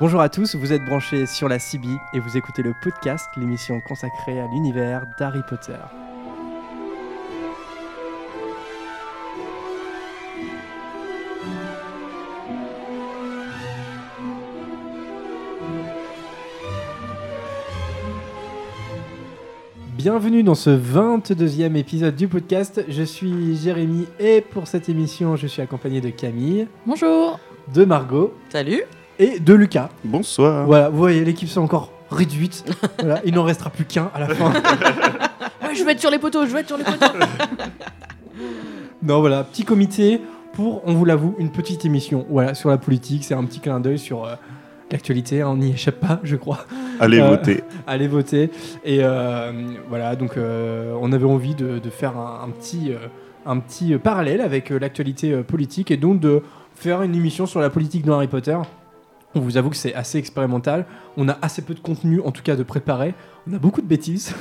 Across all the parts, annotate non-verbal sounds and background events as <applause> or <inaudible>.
Bonjour à tous, vous êtes branchés sur la CB et vous écoutez le podcast, l'émission consacrée à l'univers d'Harry Potter. Bienvenue dans ce 22e épisode du podcast. Je suis Jérémy et pour cette émission, je suis accompagné de Camille, Bonjour. de Margot Salut. Et de Lucas. Bonsoir. Voilà, vous voyez, l'équipe s'est encore réduite. <laughs> Voilà, il n'en restera plus qu'un à la fin. <laughs> Ouais, je vais être sur les poteaux, je vais être sur les poteaux. <laughs> non, voilà, petit comité pour, on vous l'avoue, une petite émission. Voilà, sur la politique, c'est un petit clin d'œil sur euh, l'actualité. hein, on n'y échappe pas, je crois. Allez Euh, voter. Allez voter. Et euh, voilà, donc euh, on avait envie de, de faire un, un petit, euh, un petit parallèle avec l'actualité politique et donc de faire une émission sur la politique dans Harry Potter. On vous avoue que c'est assez expérimental. On a assez peu de contenu, en tout cas de préparer. On a beaucoup de bêtises.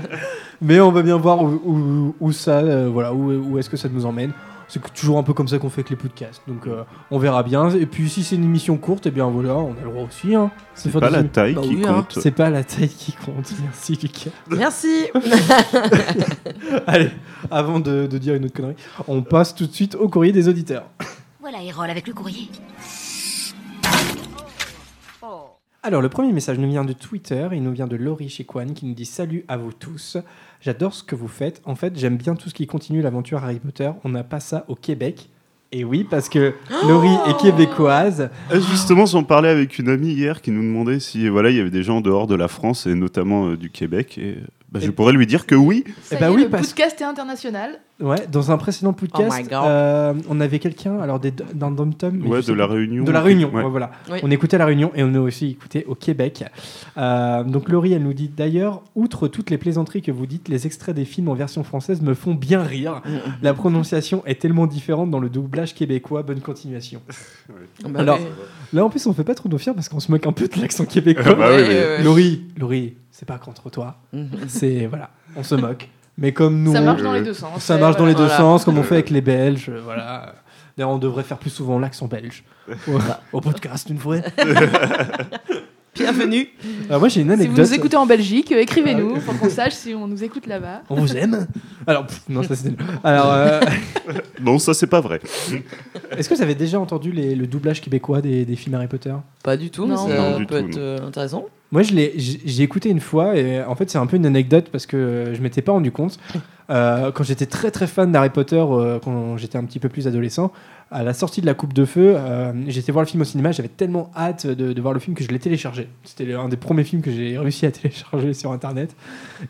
<laughs> Mais on va bien voir où, où- où ça, euh, voilà, où, où est-ce que ça nous emmène. C'est toujours un peu comme ça qu'on fait avec les podcasts. Donc euh, on verra bien. Et puis si c'est une émission courte, et bien voilà, on a le droit aussi. Hein, C'est pas la taille Bah qui oui, hein. compte. c'est pas la taille qui compte, merci Lucas. Merci. <laughs> Allez, avant de, de dire une autre connerie, on passe tout de suite au courrier des auditeurs. Voilà, Erol avec le courrier. Alors, le premier message nous vient de Twitter, il nous vient de Laurie Chiquan qui nous dit Salut à vous tous, j'adore ce que vous faites. En fait, j'aime bien tout ce qui continue l'aventure Harry Potter. On n'a pas ça au Québec. Et oui, parce que Laurie est québécoise. Euh, Justement, j'en parlais avec une amie hier qui nous demandait si voilà, il y avait des gens en dehors de la France et notamment euh, du Québec. Et bah, je pourrais lui dire que oui. Ça bah y est, oui, le parce- podcast est international. Ouais, dans un précédent podcast, Oh God. euh, on avait quelqu'un, alors d'un dom-tom. mais Ouais, de sais la. Réunion. De la Réunion, Ouais. ouais, voilà. Oui. On écoutait la Réunion et on a aussi écouté au Québec. Euh, donc Laurie, elle nous dit d'ailleurs, outre toutes les plaisanteries que vous dites, les extraits des films en version française me font bien rire. <laughs> La prononciation est tellement différente dans le doublage québécois. Bonne continuation. <laughs> Bah Alors-. Là, en plus, on fait pas trop nos fiers parce qu'on se moque un peu de l'accent québécois. Bah oui, Ouais, mais- ouais, ouais. Laurie, Laurie, c'est pas contre toi. Mhm. C'est voilà, on se moque. Mais comme nous, Ça marche dans les deux sens. ça marche dans les voilà. deux sens, comme on fait avec les Belges. euh, Voilà. D'ailleurs, on devrait faire plus souvent l'accent belge au, podcast une fois. <laughs> Bienvenue. Alors moi, j'ai une Si vous anecdote. nous écoutez en Belgique, euh, écrivez-nous pour qu'on sache si on nous écoute là-bas. On vous aime Alors, pff, non, ça c'était. Alors, euh, <laughs> Non, ça c'est pas vrai. est-ce que vous avez déjà entendu les- le doublage québécois des, des films Harry Potter? Pas du tout, Non. mais ça Non, peut tout, être non. euh, intéressant. Moi, je l'ai, j'ai écouté une fois et en fait, c'est un peu une anecdote parce que je m'étais pas rendu compte. <laughs> Euh, quand j'étais très très fan d'Harry Potter, euh, quand j'étais un petit peu plus adolescent, à la sortie de la Coupe de Feu, euh, j'étais voir le film au cinéma. J'avais tellement hâte de, de voir le film que je l'ai téléchargé. C'était un des premiers films que j'ai réussi à télécharger sur internet.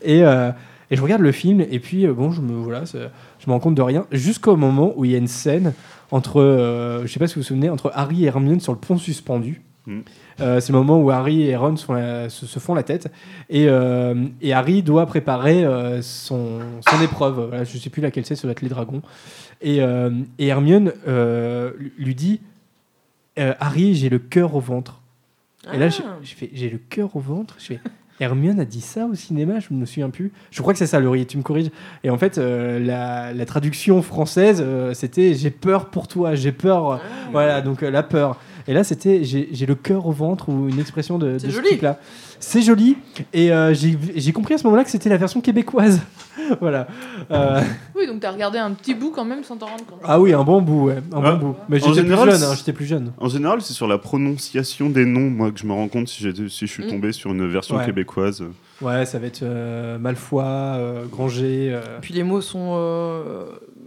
Et, euh, et je regarde le film et puis bon, je me voilà, je me rends compte de rien jusqu'au moment où il y a une scène entre, je sais pas si vous vous souvenez, entre Harry et Hermione sur le pont suspendu. Mm. Euh, c'est le moment où Harry et Ron se font la, se, se font la tête et, euh, et Harry doit préparer euh, son, son épreuve. Voilà, je sais plus laquelle c'est, ça doit être les dragons. Et, et Hermione lui dit Harry, j'ai le cœur au ventre. Et là, j'ai Ah. j'ai le cœur au ventre? Je fais <laughs> Hermione a dit ça au cinéma, je me souviens plus. Je crois que c'est ça, Laurie, tu me corriges. Et en fait, euh, la, la traduction française, euh, c'était j'ai peur pour toi, j'ai peur. Ah. Voilà, donc euh, la peur. Et là, c'était j'ai le cœur au ventre ou une expression de, de C'est ce joli. type-là. C'est joli. Et euh, j'ai compris à ce moment-là que c'était la version québécoise. <laughs> voilà. Euh, Oui, donc t'as regardé un petit bout quand même sans t'en rendre compte. ah oui, un bon bout, ouais. Un Ah, bon bout. Mais j'étais plus hein, j'étais plus jeune. En général, c'est sur la prononciation des noms, moi, que je me rends compte si, je suis Mm. tombé sur une version Ouais. québécoise. Ouais, ça va être euh, Malfoy, euh, Granger. euh. Puis les mots sont.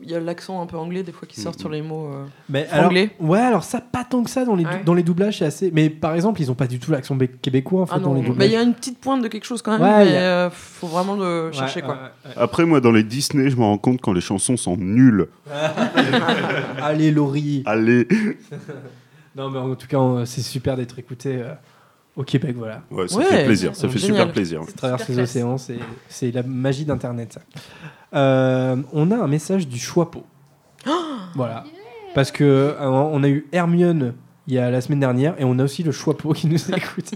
Il y a l'accent un peu anglais des fois qui sort Mhm. sur les mots. euh. Mais alors, Franglais. ouais, alors ça, pas tant que ça dans les, Ouais. dans les doublages, c'est assez. Mais par exemple, ils ont pas du tout l'accent bé- québécois en fait Ah dans mais doublages. il y a une petite pointe de quelque chose quand même, Ouais, mais a- euh, faut vraiment le chercher Ouais, quoi. Après, moi, dans les Disney, je me rends compte quand les chansons sont nulles. <laughs> Allez, Laurie. Allez <laughs> Non, mais en tout cas, c'est super d'être écouté euh, au Québec, voilà. Ouais, ça Ouais, fait plaisir, ça c'est fait génial. super plaisir. À travers Super ces classe. océans, c'est- la magie d'Internet. ça. Euh, on a un message du Choixpeau. <gasps> voilà. Parce que euh, on a eu Hermione il y a la semaine dernière et on a aussi le Choixpeau qui nous <laughs> écoute.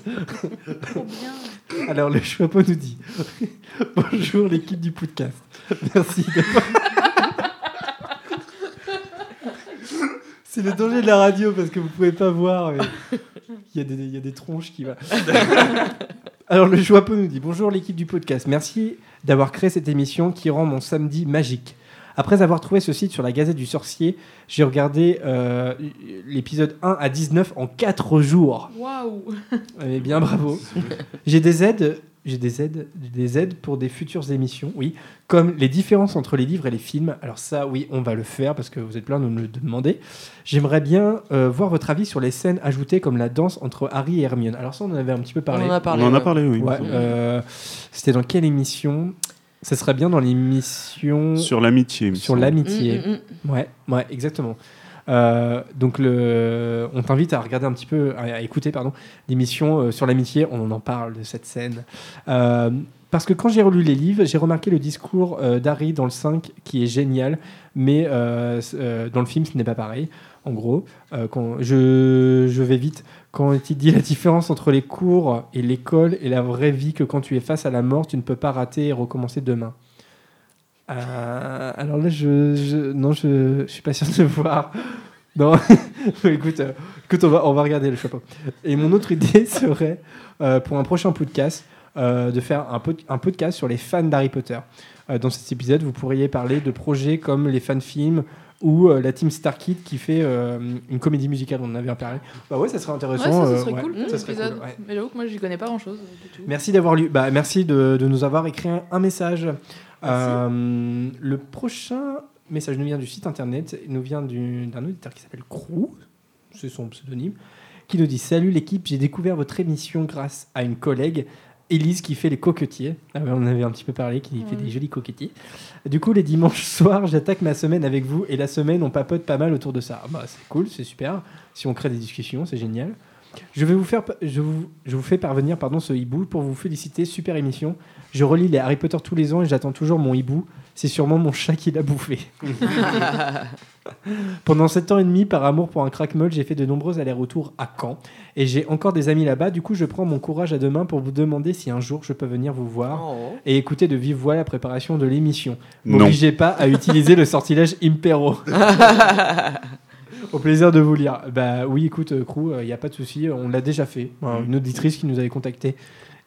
Trop bien. Alors le Choixpeau nous dit <laughs> Bonjour l'équipe du podcast. Merci d'avoir. <laughs> C'est le danger de la radio parce que vous pouvez pas voir. mais y, a des- il y a des tronches qui va. <laughs> Alors le Joapo nous dit bonjour l'équipe du podcast. Merci d'avoir créé cette émission qui rend mon samedi magique. Après avoir trouvé ce site sur la Gazette du Sorcier, j'ai regardé euh, l'épisode 1 à 19 en 4 jours. Waouh Eh bien, bravo. J'ai des aides, j'ai des aides, des aides pour des futures émissions, oui, comme les différences entre les livres et les films. Alors ça, oui, on va le faire parce que vous êtes plein de nous le demander. J'aimerais bien euh, voir votre avis sur les scènes ajoutées comme la danse entre Harry et Hermione. Alors ça, on en avait un petit peu parlé. On en a parlé. On en a parlé, oui. Ouais, euh, C'était dans quelle émission? Ça serait bien dans l'émission Sur l'amitié. sur l'amitié. Mm, mm, mm. Ouais, ouais, exactement. Euh, donc on t'invite à regarder un petit peu, à, écouter pardon, l'émission euh, sur l'amitié. On en parle de cette scène. Euh, parce que quand j'ai relu les livres, j'ai remarqué le discours euh, d'Harry dans le 5 qui est génial, mais dans le film ce n'est pas pareil. En gros, quand je, je vais vite. Quand il dit la différence entre les cours et l'école et la vraie vie, que quand tu es face à la mort, tu ne peux pas rater et recommencer demain. Euh, alors là, je, je- non, je, je suis pas sûr de voir. Non, <laughs> écoute, euh, écoute on, va, on va regarder le chapeau. Et mon autre idée <laughs> serait, euh, pour un prochain podcast, de faire un, pod- un podcast sur les fans d'Harry Potter. Dans cet épisode, vous pourriez parler de projets comme les fan-films ou euh, la team Starkid qui fait une comédie musicale, on en avait parlé. Bah ouais, ça serait Ouais, intéressant. ça, ça serait ouais, cool, ça cet serait épisode. cool, ouais. Mais j'avoue que moi, j'y connais pas grand chose du tout. Merci d'avoir lu. Bah, merci de, de nous avoir écrit un, un message. Euh, le prochain message nous vient du site internet. Il nous vient du- d'un auditeur qui s'appelle Crou. C'est son pseudonyme. Qui nous dit Salut l'équipe, j'ai découvert votre émission grâce à une collègue. Élise qui fait les coquetiers. Ah ouais, on en avait un petit peu parlé, qui fait des jolis coquetiers. Du coup, les dimanches <laughs> soirs, j'attaque ma semaine avec vous et la semaine, on papote pas mal autour de ça. Ah Bah, c'est cool, c'est super. Si on crée des discussions, c'est génial. Je vais vous faire, je vous, je vous fais parvenir pardon ce hibou pour vous féliciter, super émission. Je relis les Harry Potter tous les ans et j'attends toujours mon hibou. C'est sûrement mon chat qui l'a bouffé. <laughs> Pendant 7 ans et demi, par amour pour un crackmol, j'ai fait de nombreux allers-retours à Caen et j'ai encore des amis là-bas. Du coup, je prends mon courage à deux mains pour vous demander si un jour je peux venir vous voir Oh. et écouter de vive voix la préparation de l'émission. Non. M'obligez pas à utiliser le sortilège Impero. <laughs> <laughs> Au plaisir de vous lire. Bah oui, écoute, Crew, il n'y a pas de souci, on l'a déjà fait. Une auditrice qui nous avait contacté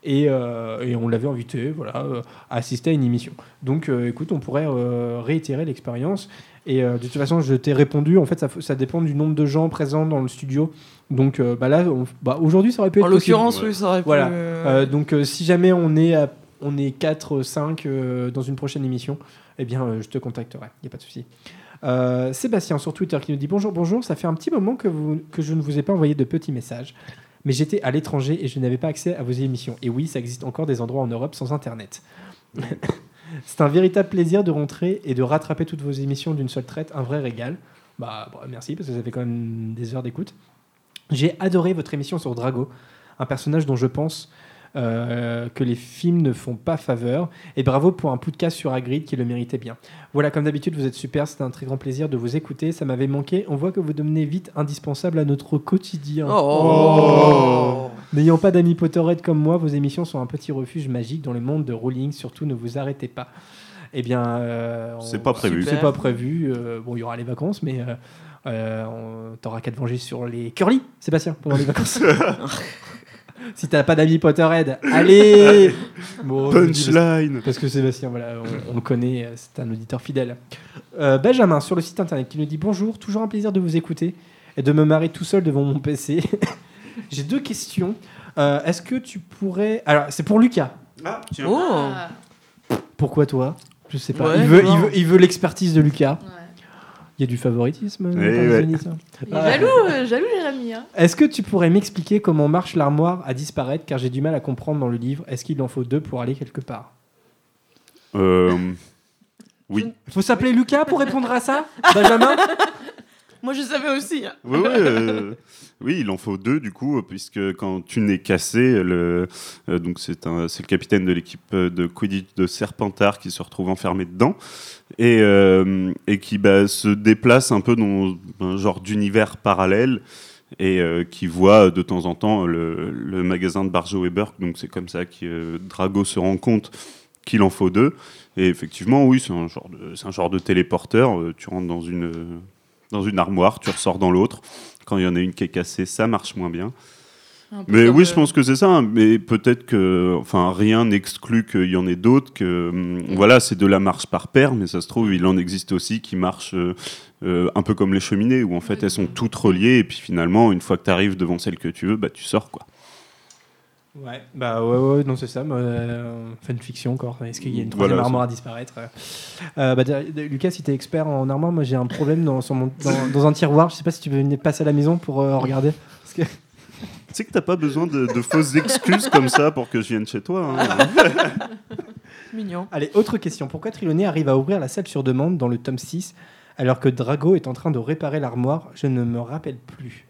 et, euh, et on l'avait invité voilà, euh, à assister à une émission. Donc euh, écoute, on pourrait euh, réitérer l'expérience. Et euh, de toute façon, je t'ai répondu, en fait, ça, dépend du nombre de gens présents dans le studio. Donc euh, bah là, on- bah, aujourd'hui, ça aurait pu être En l'occurrence, oui, ça aurait pu. Voilà. euh, Euh, donc euh, si jamais on est, à- on est 4, 5 euh, dans une prochaine émission, eh bien euh, je te contacterai, il n'y a pas de souci. Euh, Sébastien sur Twitter qui nous dit bonjour, bonjour, ça fait un petit moment que, je ne vous ai pas envoyé de petits messages, mais j'étais à l'étranger et je n'avais pas accès à vos émissions. Et oui, ça existe encore des endroits en Europe sans Internet. <laughs> C'est un véritable plaisir de rentrer et de rattraper toutes vos émissions d'une seule traite, un vrai régal. Bah, bah, merci parce que ça fait quand même des heures d'écoute. J'ai adoré votre émission sur Drago, un personnage dont je pense euh, que les films ne font pas faveur. Et bravo pour un podcast sur Hagrid qui le méritait bien. Voilà, comme d'habitude, vous êtes super. C'était un très grand plaisir de vous écouter. Ça m'avait manqué. On voit que vous devenez vite indispensable à notre quotidien. Oh. N'ayant pas d'amis Potterhead comme moi, vos émissions sont un petit refuge magique dans le monde de Rowling. Surtout, ne vous arrêtez pas. Eh bien, euh, on- C'est pas prévu. C'est pas prévu. Euh, bon, il y aura les vacances, mais euh, euh, on- t'auras qu'à te venger sur les curly, Sébastien, pendant les vacances. <laughs> si t'as pas d'amis Potterhead, <laughs> allez Bon, Punchline parce que Sébastien, voilà, on, on le connaît, euh, c'est un auditeur fidèle. Euh, Benjamin, sur le site internet, qui nous dit Bonjour, toujours un plaisir de vous écouter et de me marrer tout seul devant mon PC. <laughs> J'ai deux questions. Euh, Est-ce que tu pourrais. Alors, c'est pour Lucas. Ah, tiens. Oh. Ah, Pourquoi toi? Je sais pas. Ouais, il, veut, non. il, veut, il veut l'expertise de Lucas. ouais. Il y a du favoritisme dans ouais. Il est jaloux, euh, jaloux Jérémy. Hein. Est-ce que tu pourrais m'expliquer comment marche l'armoire à disparaître? Car j'ai du mal à comprendre dans le livre. Est-ce qu'il en faut deux pour aller quelque part? Euh, oui. Il faut s'appeler Lucas pour répondre à ça? <laughs> Benjamin? Moi, je savais aussi. hein. Euh, oui, il en faut deux du coup, puisque quand tu n'es cassé, le, euh, donc c'est un, c'est le capitaine de l'équipe euh, de Quidditch de Serpentard qui se retrouve enfermé dedans et, et qui bah, se déplace un peu dans un genre d'univers parallèle et qui voit de temps en temps le, le magasin de Barjo et Burke. Donc c'est comme ça que euh, Drago se rend compte qu'il en faut deux. Et effectivement, oui, c'est un genre de, c'est un genre de téléporteur. Tu rentres dans une dans une armoire, tu ressors dans l'autre. Quand il y en a une qui est cassée, ça marche moins bien. Mais oui, je pense que c'est ça. hein. Mais peut-être que, enfin, rien n'exclut qu'il y en ait d'autres. Que, hum, voilà, c'est de la marche par paire, mais ça se trouve, il en existe aussi qui marchent euh, euh, un peu comme les cheminées, où en fait elles sont toutes reliées, et puis finalement, une fois que tu arrives devant celle que tu veux, bah tu sors quoi. Ouais, bah ouais, ouais, non, c'est ça. mais, Euh, fanfiction encore. Est-ce qu'il y a une troisième Voilà, armoire à disparaître euh, bah, derrière- Lucas, si t'es expert en armoire, moi j'ai un problème dans, sur mon- dans, dans un tiroir. Je sais pas si tu veux venir passer à la maison pour euh, regarder. Parce que... Tu sais que t'as pas besoin de, de fausses excuses comme ça pour que je vienne chez toi. hein. <laughs> Mignon. Allez, autre question. Pourquoi Triloné arrive à ouvrir la salle sur demande dans le tome 6 alors que Drago est en train de réparer l'armoire? Je ne me rappelle plus.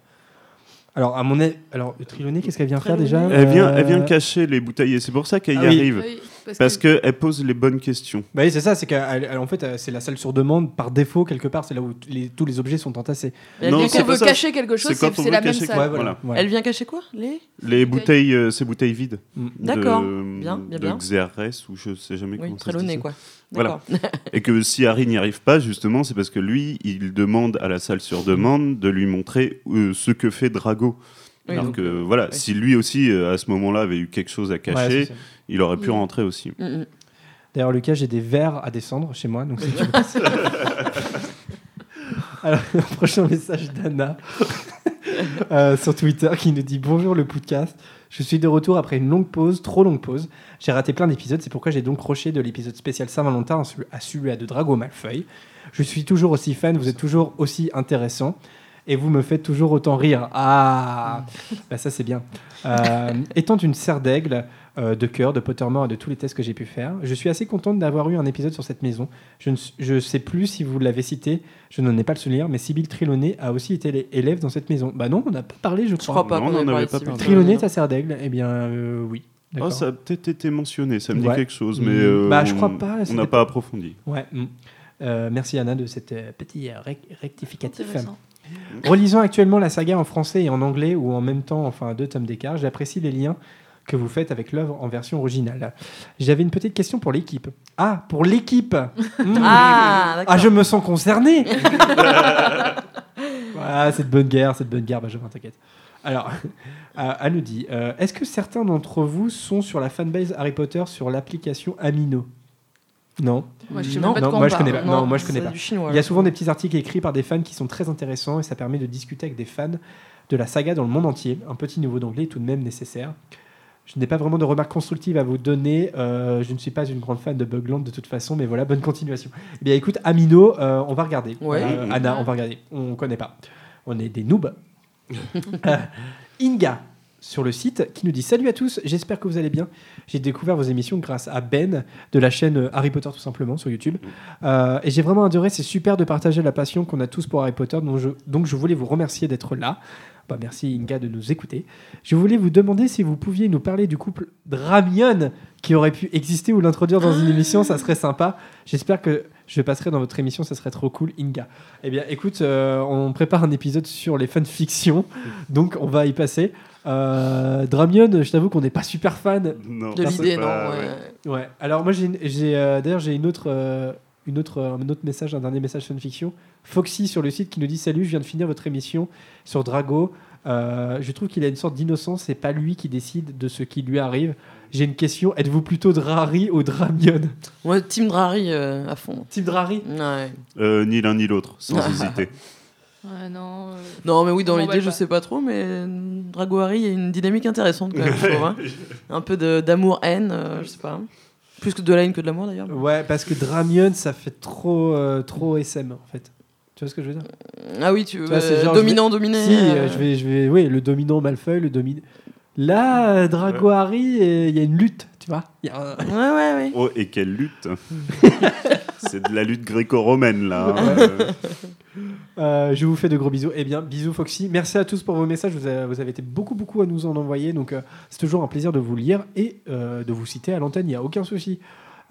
Alors, à mon avis, alors Triloné, qu'est-ce qu'elle vient faire déjà Elle vient, elle Euh, vient cacher les bouteilles, et c'est pour ça qu'elle y Ah oui. arrive. oui, parce, Parce que, qu'elle pose les bonnes questions. Bah oui, c'est ça, c'est qu'elle, elle- en fait, euh, c'est la salle sur demande par défaut quelque part. C'est là où les- tous les objets sont entassés. Elle vient, qu'on pas veut ça. cacher quelque chose, C'est quand on la même salle. quoi. voilà. voilà. elle vient cacher quoi Les Les bouteilles. bouteilles, euh, ces bouteilles vides. Mm. D'accord. Bien, bien, de. XRS, ou je sais jamais Oui, comment très ça se quoi. Voilà. Et que si Harry n'y arrive pas, justement, c'est parce que lui, il demande à la salle sur demande de lui montrer euh, ce que fait Drago. Oui, Alors donc, que voilà, oui. si lui aussi, euh, à ce moment-là, avait eu quelque chose à Ouais, cacher. Il aurait pu Mm. rentrer aussi. mm, mm. D'ailleurs, Lucas, j'ai des verres à descendre chez moi. Donc, si tu veux. <laughs> Alors, le prochain message d'Anna euh, sur Twitter qui nous dit Bonjour le podcast. Je suis de retour après une longue pause, trop longue pause. J'ai raté plein d'épisodes, c'est pourquoi j'ai donc croché de l'épisode spécial Saint-Valentin à celui- à celui de Drago Malfeuille. Je suis toujours aussi fan, vous êtes toujours aussi intéressant. Et vous me faites toujours autant rire. Ah, bah ça c'est bien. Euh, étant une serre d'aigle, euh, de cœur, de Pottermore et de tous les tests que j'ai pu faire. Je suis assez contente d'avoir eu un épisode sur cette maison. Je ne je sais plus si vous l'avez cité, je n'en ai pas le souvenir, mais Sibyl Triloné a aussi été élève dans cette maison. Bah non, on n'a pas parlé, je Je crois. crois pas Non, on ait en parlé avait de pas Sibyl parlé. Triloné, non. ta serre d'aigle Eh bien, euh, oui. Oh, D'accord. ça a peut-être été mentionné, ça me dit quelque chose, Mm. mais euh, Bah, je on- crois pas, On n'a pas- approfondi. Ouais. mm. Euh, merci Anna de cet euh, petit euh, rec- rectificatif. Relisant actuellement la saga en français et en anglais ou en même temps, enfin deux tomes d'écart, j'apprécie les liens que vous faites avec l'œuvre en version originale. J'avais une petite question pour l'équipe. Ah, pour l'équipe <laughs> Mm. Ah. Ah, je me sens concerné <laughs> Ah, cette bonne guerre, cette bonne guerre, Benjamin, t'inquiète. Alors, <laughs> euh, elle nous dit euh, Est-ce que certains d'entre vous sont sur la fanbase Harry Potter sur l'application Amino? Non. Moi, je Non. moi, je connais pas. Non, moi, je connais pas. chinois, Il y a souvent des petits articles écrits par des fans qui sont très intéressants et ça permet de discuter avec des fans de la saga dans le monde entier. Un petit niveau d'anglais est tout de même nécessaire. Je n'ai pas vraiment de remarques constructives à vous donner. Euh, je ne suis pas une grande fan de Bugland de toute façon, mais voilà, bonne continuation. Eh bien, écoute, Amino, euh, on va regarder. Ouais. Euh, Anna, on va regarder. On connaît pas. On est des noobs. <laughs> Inga sur le site qui nous dit Salut à tous, j'espère que vous allez bien. J'ai découvert vos émissions grâce à Ben de la chaîne Harry Potter tout simplement sur YouTube. Euh, et j'ai vraiment adoré, c'est super de partager la passion qu'on a tous pour Harry Potter. Donc je, donc je voulais vous remercier d'être là. Bah, merci Inga de nous écouter. Je voulais vous demander si vous pouviez nous parler du couple Dramion qui aurait pu exister ou l'introduire dans une émission, ça serait sympa. J'espère que je passerai dans votre émission, ça serait trop cool, Inga. Eh bien, écoute, euh, on prépare un épisode sur les fanfictions, donc on va y passer. Euh, Dramion, je t'avoue qu'on n'est pas super fan. Non, De l'idée, non. ouais. Ouais. Alors moi, j'ai, j'ai, euh, d'ailleurs, j'ai une autre, euh, une autre, un autre message, un dernier message fanfiction. Foxy sur le site qui nous dit Salut, je viens de finir votre émission sur Drago. Euh, je trouve qu'il a une sorte d'innocence. C'est pas lui qui décide de ce qui lui arrive. J'ai une question. Êtes-vous plutôt Drari ou Dramion Moi, Team Drari euh, à fond. Team Drari? Ouais. Euh, ni l'un ni l'autre, sans <laughs> hésiter. Ouais, non. euh, Non, mais oui, dans l'idée, je sais pas trop, mais Drago Harry, il y a une dynamique intéressante quand même, je trouve. hein. <laughs> Un peu de- d'amour-haine, euh, je sais pas. Plus que de la haine que de l'amour d'ailleurs. Ouais, parce que Dramion, ça fait trop, euh, trop SM en fait. Tu vois ce que je veux dire? Ah oui, tu veux. Tu vois, c'est euh, genre, dominant, dominé. Si, euh, je vais, je vais, oui, le dominant Malfeuille, le dominant. Là, Drago Harry, il y a une lutte, tu vois. Y a un- Ouais, ouais, ouais. Oh, et quelle lutte <laughs> <laughs> C'est de la lutte gréco-romaine, là. hein. Euh, je vous fais de gros bisous. Eh bien, bisous Foxy. Merci à tous pour vos messages. Vous avez, vous avez été beaucoup, beaucoup à nous en envoyer. Donc, euh, c'est toujours un plaisir de vous lire et euh, de vous citer à l'antenne. Il n'y a aucun souci.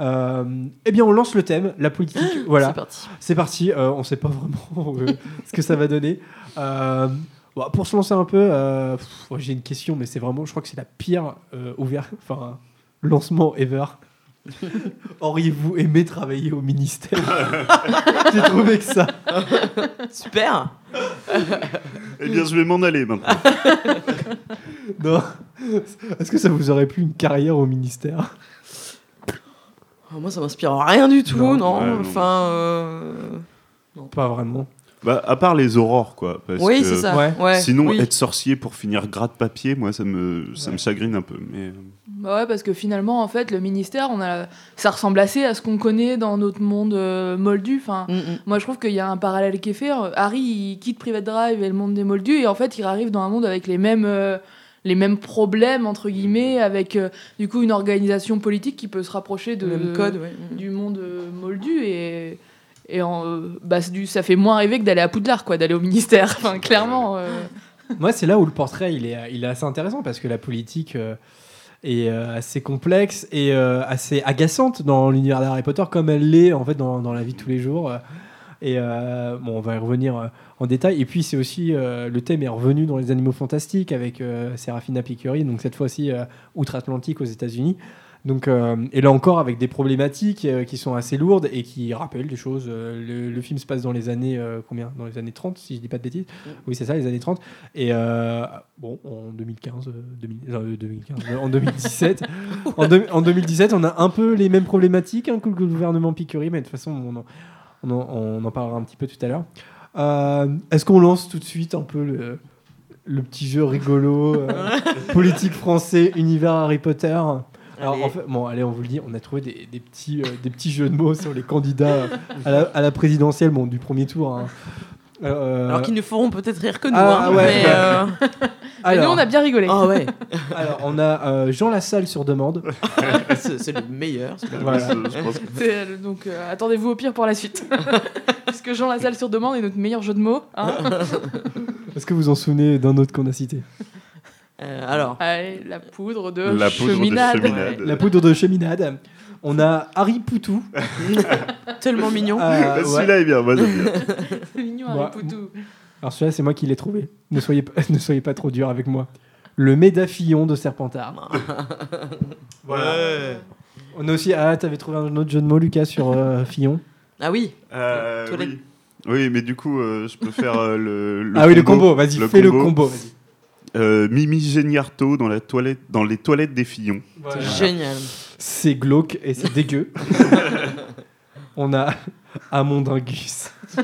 Euh, eh bien, on lance le thème, la politique. <gasps> C'est voilà, parti. c'est parti. Euh, on ne sait pas vraiment euh, <laughs> ce que ça va donner. Euh, bon, pour se lancer un peu, euh, pff, j'ai une question, mais c'est vraiment, je crois que c'est la pire euh, ouvert, <laughs> enfin, lancement ever. <laughs> Auriez-vous aimé travailler au ministère? J'ai trouvé que ça. Super. Eh bien, je vais m'en aller maintenant. Non. Est-ce que ça vous aurait plu une carrière au ministère? Moi, ça m'inspire rien du tout, Non. non. Ouais, non. Enfin. euh, Pas vraiment. Bah, à part les aurores, quoi. parce Oui, c'est ça. ouais. Ouais. Sinon, oui. être sorcier pour finir gratte-papier, moi, ça me, ça Ouais. me chagrine un peu. Mais... Bah ouais, parce que finalement, en fait, le ministère, on a... ça ressemble assez à ce qu'on connaît dans notre monde euh, moldu. Enfin, Mm, mm. moi, je trouve qu'il y a un parallèle qui est fait. Harry, il quitte Private Drive et le monde des moldus, et en fait, il arrive dans un monde avec les mêmes, euh, les mêmes problèmes, entre guillemets, avec euh, du coup une organisation politique qui peut se rapprocher de, Le même code, ouais. Du monde euh, moldu. Et, et en, euh, bah, c'est du, ça fait moins rêver que d'aller à Poudlard, quoi, d'aller au ministère. Enfin, clairement. euh, Moi, c'est là où le portrait il est, il est assez intéressant parce que la politique euh, est euh, assez complexe et euh, assez agaçante dans l'univers d'Harry Potter, comme elle l'est en fait dans, dans la vie de tous les jours. Et euh, bon, on va y revenir euh, en détail. Et puis, c'est aussi euh, le thème est revenu dans les Animaux Fantastiques avec euh, Serafina Picuri, donc cette fois-ci outre-Atlantique aux États-Unis. Donc, et là encore avec des problématiques qui sont assez lourdes et qui rappellent des choses. Le, le film se passe dans les années combien? Dans les années 30, si je dis pas de bêtises. Oui, c'est ça, les années 30. Et bon, en 2015, euh, 2000 euh, 2015 euh, en 2017, <laughs> en, deux- en 2017, on a un peu les mêmes problématiques hein, que le gouvernement Picuri, mais de toute façon, on en, on en- on en parlera un petit peu tout à l'heure. Euh, Est-ce qu'on lance tout de suite un peu le, le petit jeu rigolo, euh, <laughs> politique français, univers Harry Potter? Alors, Allez. en fait, bon, allez, on vous le dit, on a trouvé des, des petits, euh, des petits jeux de mots sur les candidats à la, à la présidentielle bon, du premier tour. hein. Euh, Alors qu'ils ne feront peut-être rire que nous. Ah, hein, ouais, mais, bah. euh, <laughs> mais nous, on a bien rigolé. Ah ouais, <laughs> alors, on a euh, Jean Lassalle sur demande. <laughs> c'est le meilleur. celui-là. Voilà. Je pense que- C'est, donc euh, attendez-vous au pire pour la suite. Puisque Jean Lassalle sur demande est notre meilleur jeu de mots. hein. Est-ce que vous en souvenez d'un autre qu'on a cité? Euh, alors, Allez, la poudre de La poudre de cheminade. cheminade. La poudre de cheminade. On a Harry Poutou. <laughs> tellement mignon. Euh, ouais. Celui-là est bien, moi j'aime bien. <laughs> C'est mignon, Harry Poutou. Alors celui-là, c'est moi qui l'ai trouvé. Ne soyez, pas, <laughs> ne soyez pas trop dur avec moi. Le médafillon de Serpentard. Ouais. On a aussi... Ah, t'avais trouvé un autre jeu de mots, Lucas, sur euh, Fillon? Ah oui, Euh, oui. oui, mais du coup, euh, je peux faire euh, le, le ah oui, le combo. Vas-y, Le fais le combo. combo. vas-y. Euh, Mimi Géniarto dans, la toilette, dans les toilettes des Fillons. Voilà. génial. C'est glauque et c'est dégueu. <laughs> On a Amondingus. <laughs>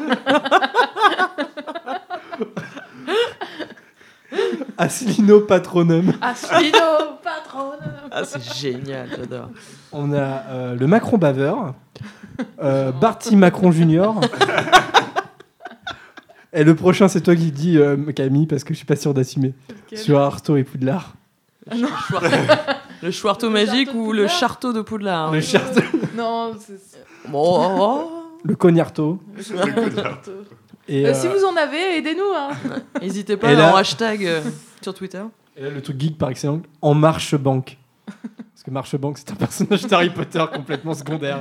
Aslino Patronum. Aspino, patron. <laughs> Ah, c'est génial, j'adore. On a euh, le Macron baveur. Euh, Barty Macron Junior. Et le prochain, c'est toi qui dis, euh, Camille, parce que je suis pas sûr d'assumer. Sur Arto et Poudlard. Le chouarteau- Le chouarteau magique charteau ou le charteau de Poudlard Le, charte- <laughs> Non, c'est. Bon, oh, oh. le Cognarto. Euh, Et, euh, Si vous en avez, aidez-nous. Hein. <laughs> N'hésitez pas Et là- en hashtag euh, <laughs> sur Twitter. et là, le truc geek par excellence, en Marche Banque. Parce que Marche Banque, c'est un personnage d'Harry Potter complètement secondaire.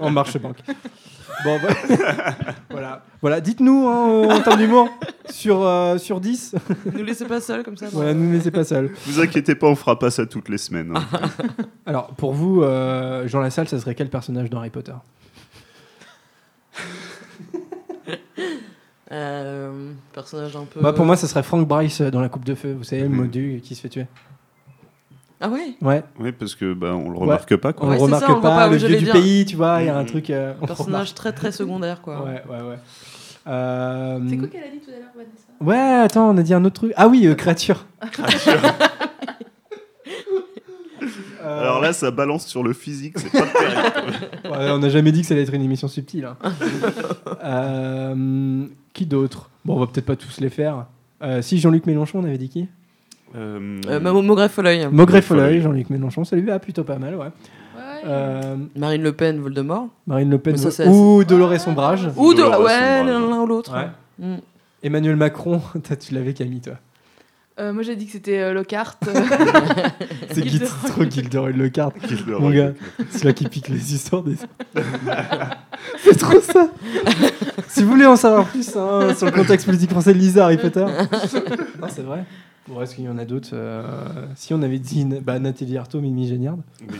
en Marche Banque. Bon, bah- <laughs> voilà. voilà. Dites-nous hein, en <laughs> termes d'humour sur, euh, sur 10. Ne nous laissez pas seuls comme ça. voilà, ne nous laissez pas seuls. Vous inquiétez pas, on fera pas ça toutes les semaines. hein. <laughs> Alors, pour vous, euh, Jean Lassalle, ça serait quel personnage dans Harry Potter? Euh, personnage un peu. Bah, Pour moi, ça serait Frank Bryce euh, dans La Coupe de Feu. Vous savez, le Mhm. modu qui se fait tuer. Ah ouais Ouais, Oui, parce que bah, on le remarque pas. on Quoi. Ouais, le c'est remarque ça, on le voit pas. pas, le oui, vieux du dire. pays, tu vois, il y a un Mhm. truc. euh, on le Personnage très très secondaire quoi. remarque. Ouais, ouais, ouais. Euh, C'est quoi qu'elle a dit tout à l'heure, Vanessa? Ouais, attends, on a dit un autre truc. Ah oui, euh, créature. <laughs> Euh, Alors là, ça balance sur le physique, c'est pas terrible. <laughs> ouais, on n'a jamais dit que ça allait être une émission subtile. hein. <laughs> Euh, qui d'autre? Bon, on va peut-être pas tous les faire. Euh, si Jean-Luc Mélenchon, on avait dit qui? Euh, Euh, Maugrey Folleuil. Jean-Luc Mélenchon, ça lui va plutôt pas mal, ouais. Ouais. Euh, Marine Le Pen, Voldemort. Marine Le Pen ça, ou Dolores Sombrage. Ou de. Dolores Ouais, Sombrage. l'un ou l'autre. Ouais. Mm. Emmanuel Macron, <laughs> tu l'avais Camille, toi. Euh, moi, j'ai dit que c'était euh, Lockhart. <laughs> <laughs> C'est Gilderoy. c'est trop Gilderoy Lockhart. Mon gars, c'est là qui pique les histoires des. c'est trop ça. si vous voulez en savoir plus hein, sur le contexte politique français, lisez Harry Potter. non, c'est vrai. Bon, est-ce qu'il y en a d'autres euh, Si on avait dit bah, Nathalie Arthaud, Mimi Géniard. Oui.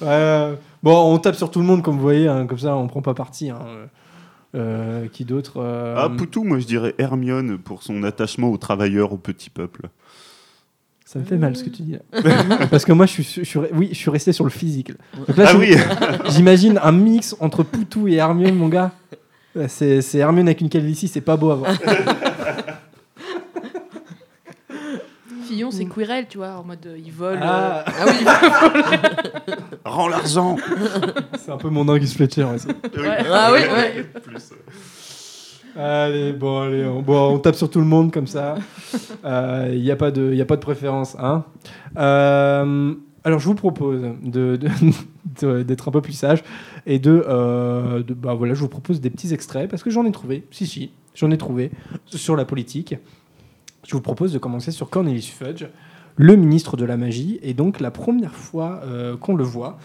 Ouais, <laughs> bon, on tape sur tout le monde, comme vous voyez, hein, comme ça, on prend pas parti. hein. Euh, qui d'autre euh, Ah, Poutou, moi je dirais Hermione pour son attachement aux travailleurs, au petit peuple. Ça me fait mal ce que tu dis là. <laughs> Parce que moi, je suis, je suis- oui, je suis resté sur le physique. là. Donc là, Ah oui <laughs> J'imagine un mix entre Poutou et Hermione, mon gars. Ouais, C'est c'est Hermione avec une calvitie, c'est pas beau à voir. <laughs> Fillon, c'est Quirrell, tu vois, en mode euh, il vole. euh, Ah, Ah oui, <laughs> Rends l'argent c'est un peu mon Angus Fletcher. ouais, ça. ah oui, ouais. <laughs> Plus. Allez, bon, allez, on, bon, on tape sur tout le monde comme ça. Il n'y a, pas de- y a pas de préférence. Hein Euh, alors, je vous propose de- de- de- d'être un peu plus sage et de, euh, de- Bah voilà, je vous propose des petits extraits parce que j'en ai trouvé. Si, si, j'en ai trouvé sur la politique. Je vous propose de commencer sur Cornelius Fudge, le ministre de la magie, et donc la première fois euh, qu'on le voit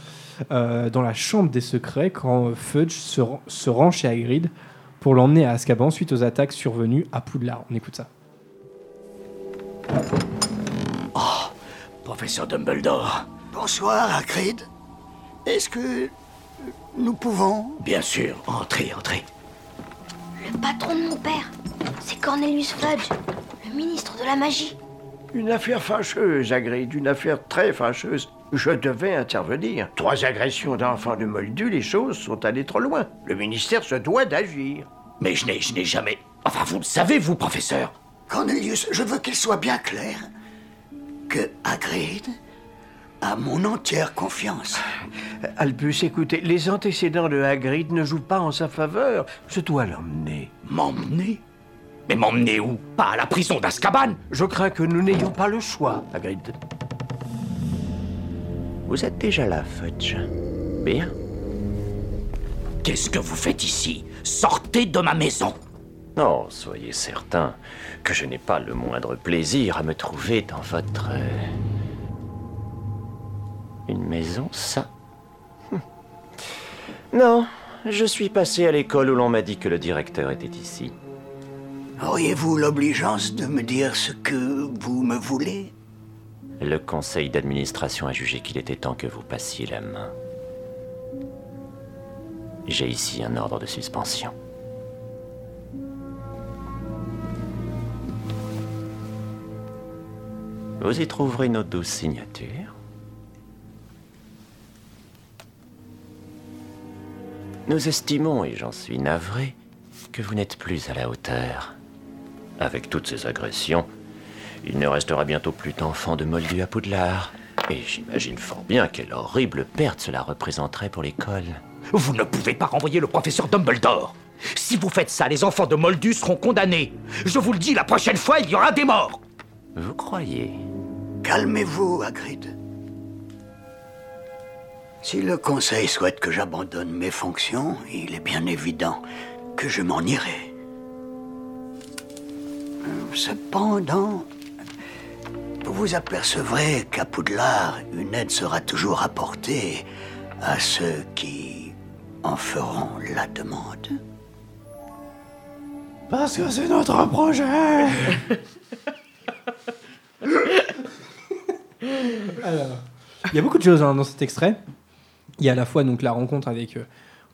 euh, dans la chambre des secrets quand Fudge se, rend- se rend chez Hagrid pour l'emmener à Azkaban suite aux attaques survenues à Poudlard. On écoute ça. Professeur Dumbledore. Bonsoir, Hagrid. Est-ce que nous pouvons Bien sûr, entrez, entrez. Le patron de mon père, c'est Cornelius Fudge, le ministre de la magie. Une affaire fâcheuse, Hagrid, une affaire très fâcheuse. Je devais intervenir. Trois agressions d'enfants de Moldu, les choses sont allées trop loin. Le ministère se doit d'agir. Mais je n'ai, je n'ai jamais... Enfin, vous le savez, vous, professeur. Cornelius, je veux qu'il soit bien clair que Hagrid a mon entière confiance. Albus, écoutez, les antécédents de Hagrid ne jouent pas en sa faveur. Je dois l'emmener. M'emmener? Mais m'emmener où? Pas à la prison d'Azkaban? Je crains que nous n'ayons pas le choix, Hagrid. Vous êtes déjà là, Fudge. Bien. Qu'est-ce que vous faites ici? Sortez de ma maison Non, soyez certain que je n'ai pas le moindre plaisir à me trouver dans votre... euh, Une maison, ça Hum. Non, je suis passé à l'école où l'on m'a dit que le directeur était ici. Auriez-vous l'obligeance de me dire ce que vous me voulez? Le conseil d'administration a jugé qu'il était temps que vous passiez la main. J'ai ici un ordre de suspension. Vous y trouverez nos douze signatures. Nous estimons, et j'en suis navré, que vous n'êtes plus à la hauteur. Avec toutes ces agressions, il ne restera bientôt plus d'enfants de Moldu à Poudlard. Et j'imagine fort bien quelle horrible perte cela représenterait pour l'école. Vous ne pouvez pas renvoyer le professeur Dumbledore Si vous faites ça, les enfants de Moldu seront condamnés Je vous le dis, la prochaine fois, il y aura des morts Vous croyez? Calmez-vous, Hagrid. Si le conseil souhaite que j'abandonne mes fonctions, il est bien évident que je m'en irai. Cependant, vous vous apercevrez qu'à Poudlard, une aide sera toujours apportée à ceux qui en feront la demande. Parce que c'est notre projet <laughs> Alors, il y a beaucoup de choses hein, dans cet extrait. Il y a à la fois donc la rencontre avec euh,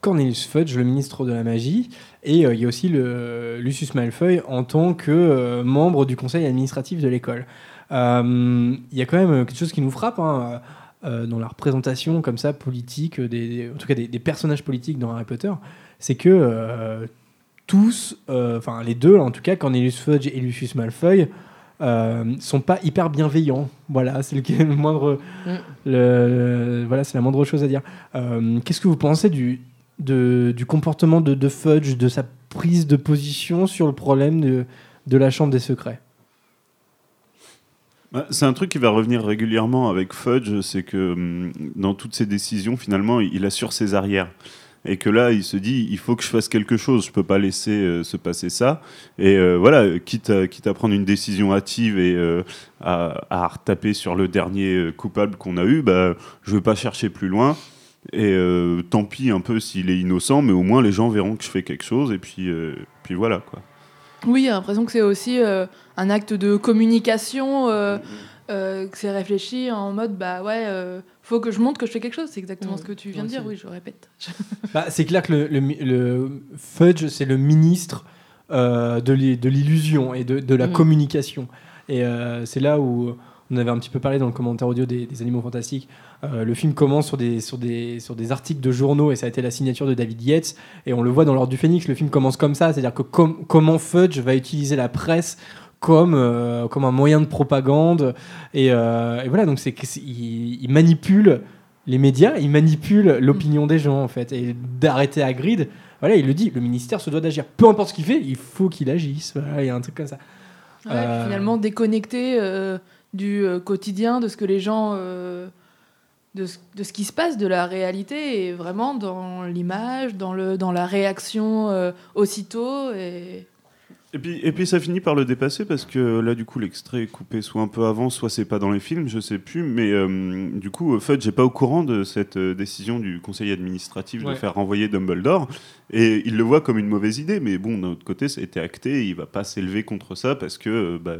Cornelius Fudge, le ministre de la magie, et euh, il y a aussi le Lucius Malfoy en tant que euh, membre du conseil administratif de l'école. Il y a quand même quelque chose qui nous frappe hein, dans la représentation comme ça politique, en tout cas des, des personnages politiques dans Harry Potter, c'est que tous, enfin les deux en tout cas, Cornelius Fudge et Lucius Malfoy, euh, sont pas hyper bienveillants. Voilà, c'est le, le moindre, Mm. le- voilà, c'est la moindre chose à dire. Euh, Qu'est-ce que vous pensez du, de- du comportement de, de Fudge, de sa prise de position sur le problème de, de la chambre des secrets? Bah, C'est un truc qui va revenir régulièrement avec Fudge, c'est que hum, dans toutes ses décisions, finalement, il assure ses arrières. Et que là, il se dit, il faut que je fasse quelque chose, je peux pas laisser euh, se passer ça. Et euh, voilà, quitte à, quitte à prendre une décision hâtive et euh, à, à retaper sur le dernier coupable qu'on a eu, bah, je veux pas chercher plus loin. Et tant pis un peu s'il est innocent, mais au moins les gens verront que je fais quelque chose, et puis, puis voilà quoi. Oui, j'ai l'impression que c'est aussi un acte de communication euh, que c'est réfléchi en mode bah ouais, euh, faut que je montre que je fais quelque chose. C'est exactement ce que tu viens de dire. Oui, je répète. <laughs> Bah, c'est clair que le, le mi- le Fudge, c'est le ministre euh, de l'i- de l'illusion et de, de la communication. Et euh, c'est là où on avait un petit peu parlé dans le commentaire audio des, des Animaux Fantastiques. Euh, le film commence sur des, sur, des, sur des articles de journaux et ça a été la signature de David Yates. Et on le voit dans l'Ordre du Phénix, le film commence comme ça, c'est-à-dire que com- comment Fudge va utiliser la presse comme, euh, comme un moyen de propagande. Et, euh, et voilà, donc c'est il, il manipule les médias, il manipule l'opinion des gens en fait. Et d'arrêter Hagrid, voilà, il le dit, le ministère se doit d'agir. Peu importe ce qu'il fait, il faut qu'il agisse. Voilà, il y a un truc comme ça. Ouais, Euh, finalement déconnecté du quotidien, de ce que les gens. de, ce, de ce qui se passe, de la réalité, et vraiment dans l'image, dans, le, dans la réaction aussitôt. Et... Et puis, et puis ça finit par le dépasser parce que là, du coup, l'extrait est coupé soit un peu avant, soit c'est pas dans les films, je sais plus. Mais euh, du coup, Fudge n'est pas au courant de cette euh, décision du conseil administratif de faire renvoyer Dumbledore. Et il le voit comme une mauvaise idée. Mais bon, d'un autre côté, ça a été acté. Et il va pas s'élever contre ça parce que, euh, bah,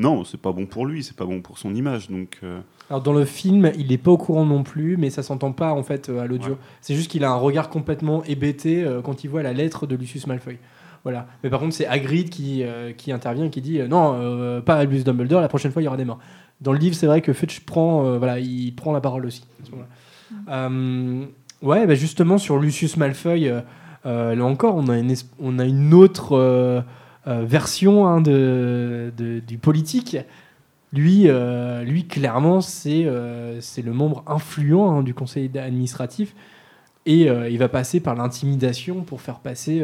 non, c'est pas bon pour lui, c'est pas bon pour son image. Donc, euh, Alors dans le film, il n'est pas au courant non plus, mais ça s'entend pas en fait euh, à l'audio. Ouais. C'est juste qu'il a un regard complètement hébété euh, quand il voit la lettre de Lucius Malfoy. Voilà. Mais par contre, c'est Hagrid qui, euh, qui intervient et qui dit euh, non, euh, pas Albus Dumbledore, la prochaine fois il y aura des morts. Dans le livre, c'est vrai que Fudge prend, voilà, il prend la parole aussi. à ce. Euh, ouais, bah justement sur Lucius Malfoy, là encore, on a une, on a une autre version hein, de, de- du politique. Lui, lui clairement, c'est c'est le membre influent hein, du conseil administratif et il va passer par l'intimidation pour faire passer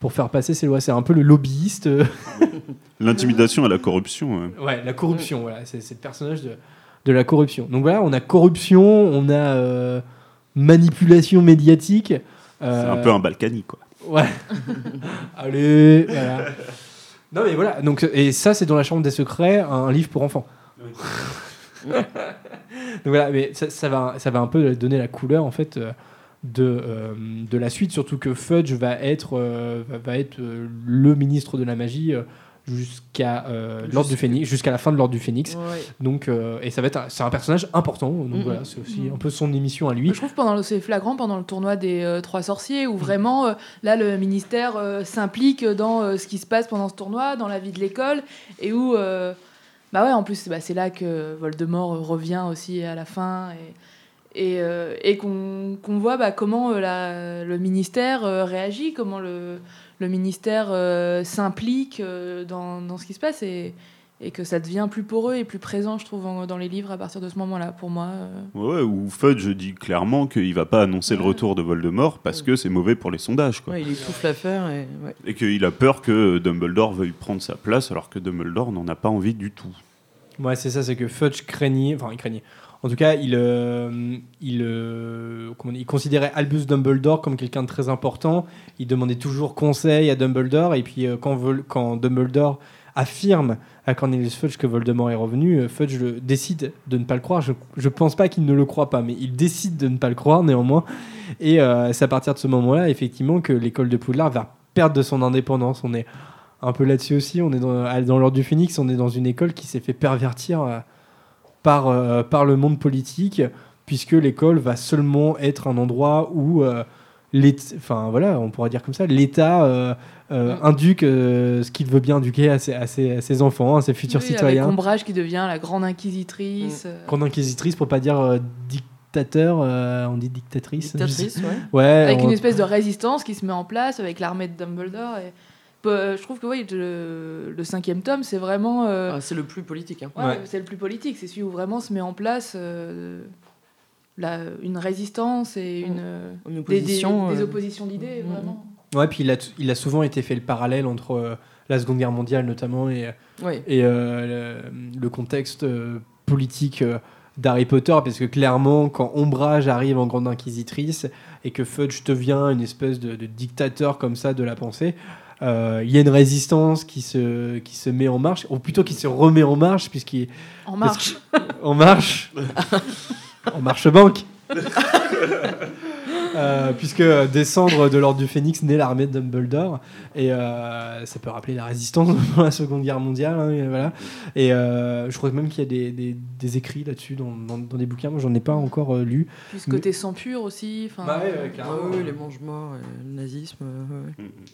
pour faire passer ses lois. C'est un peu le lobbyiste. euh, <laughs> l'intimidation à la corruption. ouais. Ouais, la corruption, voilà, c'est c'est le personnage de, de la corruption. Donc voilà, on a corruption, on a euh, manipulation médiatique. C'est euh, un peu un Balkany, quoi. Ouais. <laughs> Allez, voilà. Non mais voilà, donc et ça c'est dans la chambre des secrets, un livre pour enfants. <laughs> donc voilà, mais ça, ça va ça va un peu donner la couleur en fait euh, de euh, de la suite, surtout que Fudge va être euh, va, être euh, le ministre de la magie jusqu'à euh, l'ordre du Phénix, jusqu'à la fin de l'ordre du Phénix. Ouais. Donc euh, et ça va être un- c'est un personnage important. Donc voilà, c'est aussi un peu son émission à lui. Je trouve pendant le- c'est flagrant pendant le tournoi des euh, trois sorciers où vraiment euh, là le ministère euh, s'implique dans euh, ce qui se passe pendant ce tournoi, dans la vie de l'école et où euh, bah ouais en plus bah, c'est là que Voldemort revient aussi à la fin et et, euh, et qu'on voit bah, comment euh, la- le ministère euh, réagit, comment le, le ministère euh, s'implique euh, dans, dans ce qui se passe et, et que ça devient plus poreux et plus présent, je trouve, en- dans les livres à partir de ce moment-là, pour moi. euh. Ouais, où Fudge dit clairement qu'il va pas annoncer le retour de Voldemort parce que c'est mauvais pour les sondages. Quoi. Ouais, il étouffe l'affaire et. ouais. Et qu'il a peur que Dumbledore veuille prendre sa place alors que Dumbledore n'en a pas envie du tout. Ouais, c'est ça, c'est que Fudge craignait, enfin il craignait. En tout cas, il, euh, euh, il considérait Albus Dumbledore comme quelqu'un de très important. Il demandait toujours conseil à Dumbledore. Et puis, euh, quand, quand Dumbledore affirme à Cornelius Fudge que Voldemort est revenu, Fudge décide de ne pas le croire. Je, je pense pas qu'il ne le croit pas, mais il décide de ne pas le croire néanmoins. Et c'est à partir de ce moment-là, effectivement, que l'école de Poudlard va perdre de son indépendance. On est un peu là-dessus aussi. On est dans, dans l'ordre du Phénix, on est dans une école qui s'est fait pervertir par, euh, par le monde politique, puisque l'école va seulement être un endroit où euh, l'État- enfin voilà, on pourrait dire comme ça, l'État euh, euh, induque euh, ce qu'il veut bien induquer à ses, à ses- à ses enfants, à ses futurs Oui, Avec citoyens. Ombrage qui devient la grande inquisitrice. euh. Grande inquisitrice, pour pas dire dictateur, on dit dictatrice. Dictatrice, ouais. Ouais, avec on- une espèce de résistance qui se met en place avec l'armée de Dumbledore. Et... Peu- je trouve que oui, le, le cinquième tome, c'est vraiment. euh, Ah, c'est le plus politique. hein. ouais, Ouais. C'est le plus politique. C'est celui où vraiment se met en place euh, la- une résistance et une. euh, Une des- opposition. Des, des euh, oppositions d'idées, Mhm. vraiment. Ouais, puis il a, il a souvent été fait le parallèle entre euh, la Seconde Guerre mondiale notamment et, Ouais. et euh, le, le contexte euh, politique euh, d'Harry Potter, parce que clairement, quand Ombrage arrive en Grande Inquisitrice et que Fudge devient une espèce de, de dictateur comme ça de la pensée, euh, il y a une résistance qui se, qui se met en marche, ou plutôt qui se remet en marche, puisqu'il est En marche. en marche, <laughs> en marche banque. <laughs> Euh, puisque descendre de l'ordre du Phénix naît l'armée de Dumbledore et euh, ça peut rappeler la résistance <laughs> pendant la Seconde Guerre mondiale hein, et voilà et euh, je crois même qu'il y a des, des- des écrits là-dessus dans, dans- dans des bouquins moi j'en ai pas encore euh, lu Puis ce côté sang pur aussi. enfin, Bah ouais, les mange-morts, le nazisme. euh,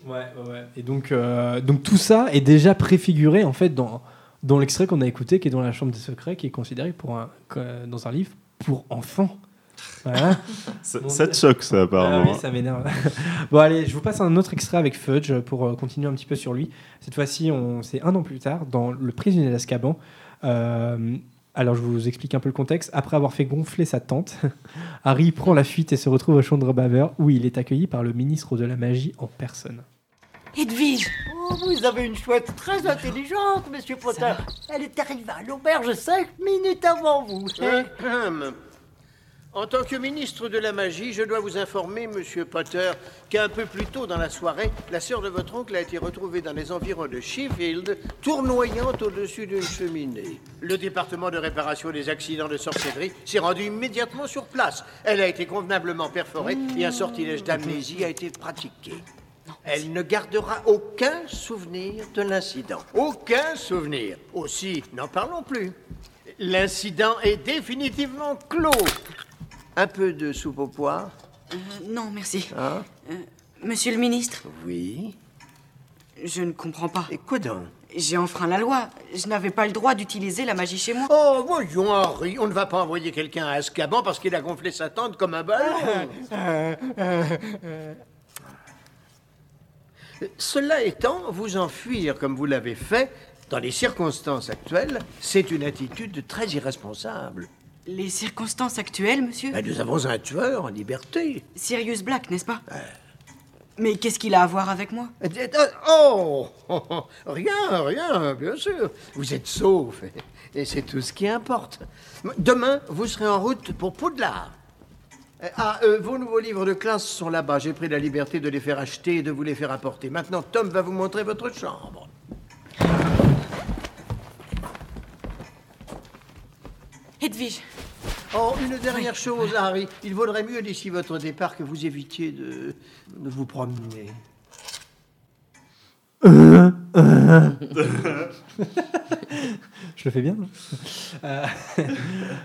ouais. Ouais, ouais, ouais. Et donc, euh, donc tout ça est déjà préfiguré en fait dans, dans l'extrait qu'on a écouté, qui est dans la Chambre des Secrets, qui est considéré pour un, dans un livre pour enfants. Voilà. <laughs> Ça, Bon, ça te choque, ça, Ah apparemment. oui, ça m'énerve. <laughs> bon, allez, je vous passe un autre extrait avec Fudge pour euh, continuer un petit peu sur lui. Cette fois-ci, on c'est un an plus tard, dans Le prisonnier d'Azkaban. Euh, alors, je vous explique un peu le contexte. Après avoir fait gonfler sa tente, <laughs> Harry prend la fuite et se retrouve au champ de où il est accueilli par le ministre de la magie en personne. Edwige oh, Vous avez une chouette très intelligente, monsieur Potter. Elle est arrivée à l'auberge cinq minutes avant vous. En tant que ministre de la magie, je dois vous informer, monsieur Potter, qu'un peu plus tôt dans la soirée, la sœur de votre oncle a été retrouvée dans les environs de Sheffield, tournoyant au-dessus d'une cheminée. Le département de réparation des accidents de sorcellerie s'est rendu immédiatement sur place. Elle a été convenablement perforée et un sortilège d'amnésie a été pratiqué. Elle ne gardera aucun souvenir de l'incident. Aucun souvenir. Aussi, n'en parlons plus. L'incident est définitivement clos. Un peu de soupe aux poires Euh, non, merci. Hein Euh, monsieur le ministre, Oui. je ne comprends pas. Et quoi donc? J'ai enfreint la loi. Je n'avais pas le droit d'utiliser la magie chez moi. Oh, voyons, Henri, on ne va pas envoyer quelqu'un à Azkaban parce qu'il a gonflé sa tente comme un ballon. Cela étant, vous enfuir comme vous l'avez fait, dans les circonstances actuelles, c'est une attitude très irresponsable. Les circonstances actuelles, monsieur Ben, nous avons un tueur en liberté. Sirius Black, n'est-ce pas Mais qu'est-ce qu'il a à voir avec moi Oh, <laughs> oh, oh, Rien, rien, bien sûr. Vous êtes sauf, et c'est tout ce qui importe. Demain, vous serez en route pour Poudlard. Euh, Ah, euh, vos nouveaux livres de classe sont là-bas. J'ai pris la liberté de les faire acheter et de vous les faire apporter. Maintenant, Tom va vous montrer votre chambre. Edwige, Oh, une dernière chose, Harry. Il vaudrait mieux d'ici votre départ que vous évitiez de, de vous promener. <laughs> Je le fais bien. Euh,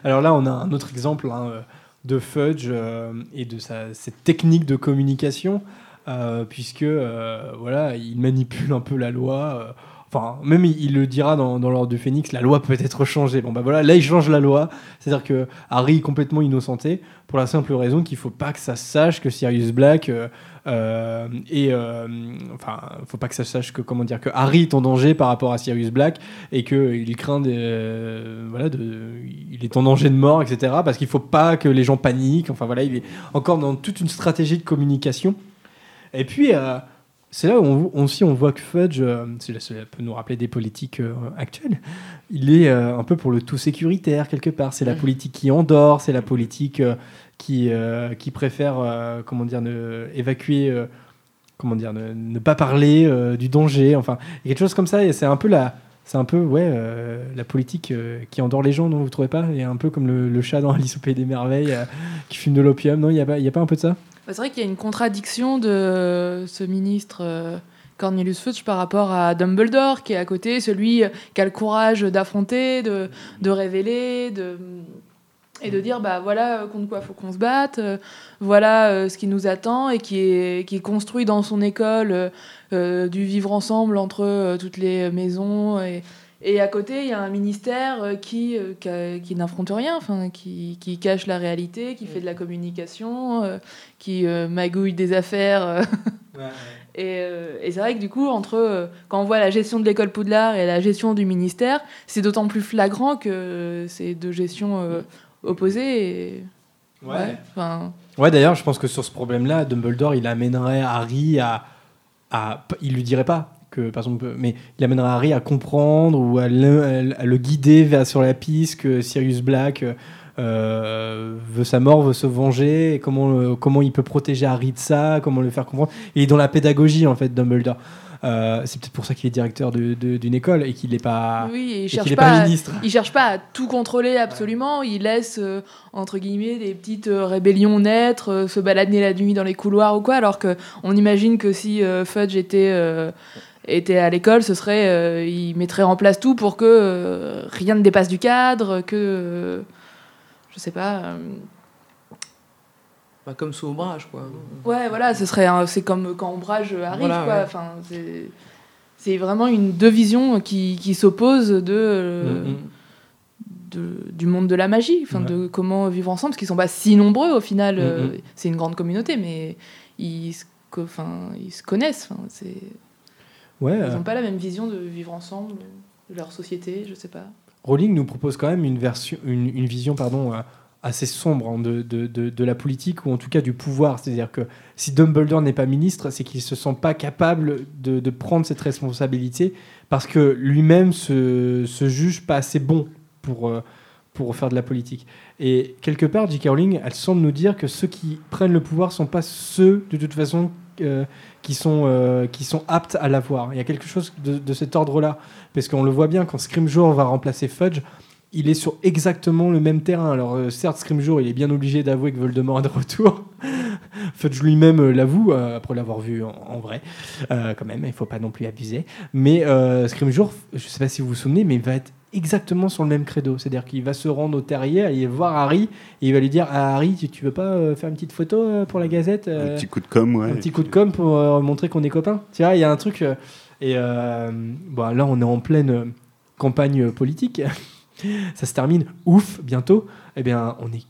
Alors là, on a un autre exemple hein, euh, de Fudge euh, et de sa, cette technique de communication, euh, puisque euh, voilà, il manipule un peu la loi. Enfin, même il, le dira dans, dans l'ordre du Phénix, la loi peut être changée. Bon bah voilà, là il change la loi, c'est-à-dire que Harry est complètement innocenté pour la simple raison qu'il faut pas que ça sache que Sirius Black euh, euh, et euh, enfin, faut pas que ça sache que comment dire que Harry est en danger par rapport à Sirius Black et que il craint des, euh, voilà, de, il est en danger de mort, etc. Parce qu'il faut pas que les gens paniquent. Enfin voilà, il est encore dans toute une stratégie de communication. Et puis euh, c'est là où on, aussi on voit que Fudge, euh, cela peut nous rappeler des politiques euh, actuelles. Il est euh, un peu pour le tout sécuritaire quelque part. C'est la politique qui endort, c'est la politique qui qui préfère comment dire ne, évacuer. comment dire, ne, ne pas parler du danger, enfin, il y a quelque chose comme ça, et c'est un peu la, c'est un peu, ouais, euh, la politique euh, qui endort les gens, non, vous trouvez pas? A un peu comme le, chat dans Alice au Pays des Merveilles euh, qui fume de l'opium, non Il y a pas, il un peu de ça? Bah, c'est vrai qu'il y a une contradiction de ce ministre Cornelius Fudge par rapport à Dumbledore, qui est à côté, celui qui a le courage d'affronter, de révéler, de et de dire bah voilà euh, contre quoi faut qu'on se batte euh, voilà euh, ce qui nous attend et qui est qui est construit dans son école euh, du vivre ensemble entre toutes les maisons et et à côté, il y a un ministère qui, qui, n'affronte rien, enfin, qui, qui cache la réalité, qui fait de la communication, qui magouille des affaires. Et, et c'est vrai que du coup, entre quand on voit la gestion de l'école Poudlard et la gestion du ministère, c'est d'autant plus flagrant que c'est deux gestions euh, opposées. Et... Ouais. enfin, Ouais, d'ailleurs, je pense que sur ce problème-là, Dumbledore, il amènerait Harry à, à, il lui dirait pas que, par exemple, mais il amènerait Harry à comprendre ou à le, à le guider vers sur la piste que Sirius Black euh, veut sa mort, veut se venger, et comment, euh, comment il peut protéger Harry de ça, comment le faire comprendre. Il est dans la pédagogie, en fait, Dumbledore. Euh, c'est peut-être pour ça qu'il est directeur de- de- d'une école et qu'il n'est pas, Oui, et et il cherche pas, pas à- ministre. il cherche pas à tout contrôler absolument. Il laisse euh, entre guillemets des petites euh, rébellions naître, se balader la nuit dans les couloirs ou quoi. Alors que on imagine que si Fudge était était à l'école, ce serait euh, il mettrait en place tout pour que euh, rien ne dépasse du cadre, que euh, je sais pas. Euh, Bah, comme sous ombrage, quoi. Ouais, voilà, ce serait un- c'est comme quand Ombrage arrive, Voilà, quoi. ouais. Enfin, c'est c'est vraiment une deux visions qui, qui s'opposent de, euh, de- du monde de la magie, enfin Ouais. de comment vivre ensemble, parce qu'ils sont pas si nombreux au final. euh, c'est une grande communauté, mais ils enfin, ils se connaissent. Enfin, c'est Ouais, ils euh, n'ont pas la même vision de vivre ensemble, de leur société, je sais pas. Rowling nous propose quand même une, version, une, une vision pardon, euh, assez sombre hein, de, de, de, la politique, ou en tout cas du pouvoir. C'est-à-dire que si Dumbledore n'est pas ministre, c'est qu'il se sent pas capable de, de prendre cette responsabilité, parce que lui-même se, se juge pas assez bon pour, euh, pour faire de la politique. Et quelque part, J.K. Rowling, elle semble nous dire que ceux qui prennent le pouvoir sont pas ceux, de toute façon, euh, qui, sont, euh, qui sont aptes à l'avoir. Il y a quelque chose de, de cet ordre-là. Parce qu'on le voit bien, quand Scrimgeour va remplacer Fudge, il est sur exactement le même terrain. Alors euh, certes, Scrimgeour, il est bien obligé d'avouer que Voldemort est de retour. <laughs> Fudge lui-même euh, l'avoue, euh, après l'avoir vu en, en vrai, euh, quand même, il faut pas non plus abuser. Mais Scrimgeour, je sais pas si vous vous souvenez, mais il va être exactement sur le même credo. C'est-à-dire qu'il va se rendre au terrier, aller voir Harry, et il va lui dire à Harry, tu, tu veux pas euh, faire une petite photo euh, pour la Gazette Un petit coup de com, ouais. un petit coup de com pour montrer qu'on est copains. Tu vois, il y a un truc. et bon, là, on est en pleine campagne politique. <laughs> Ça se termine, ouf, bientôt. Eh bien, on est.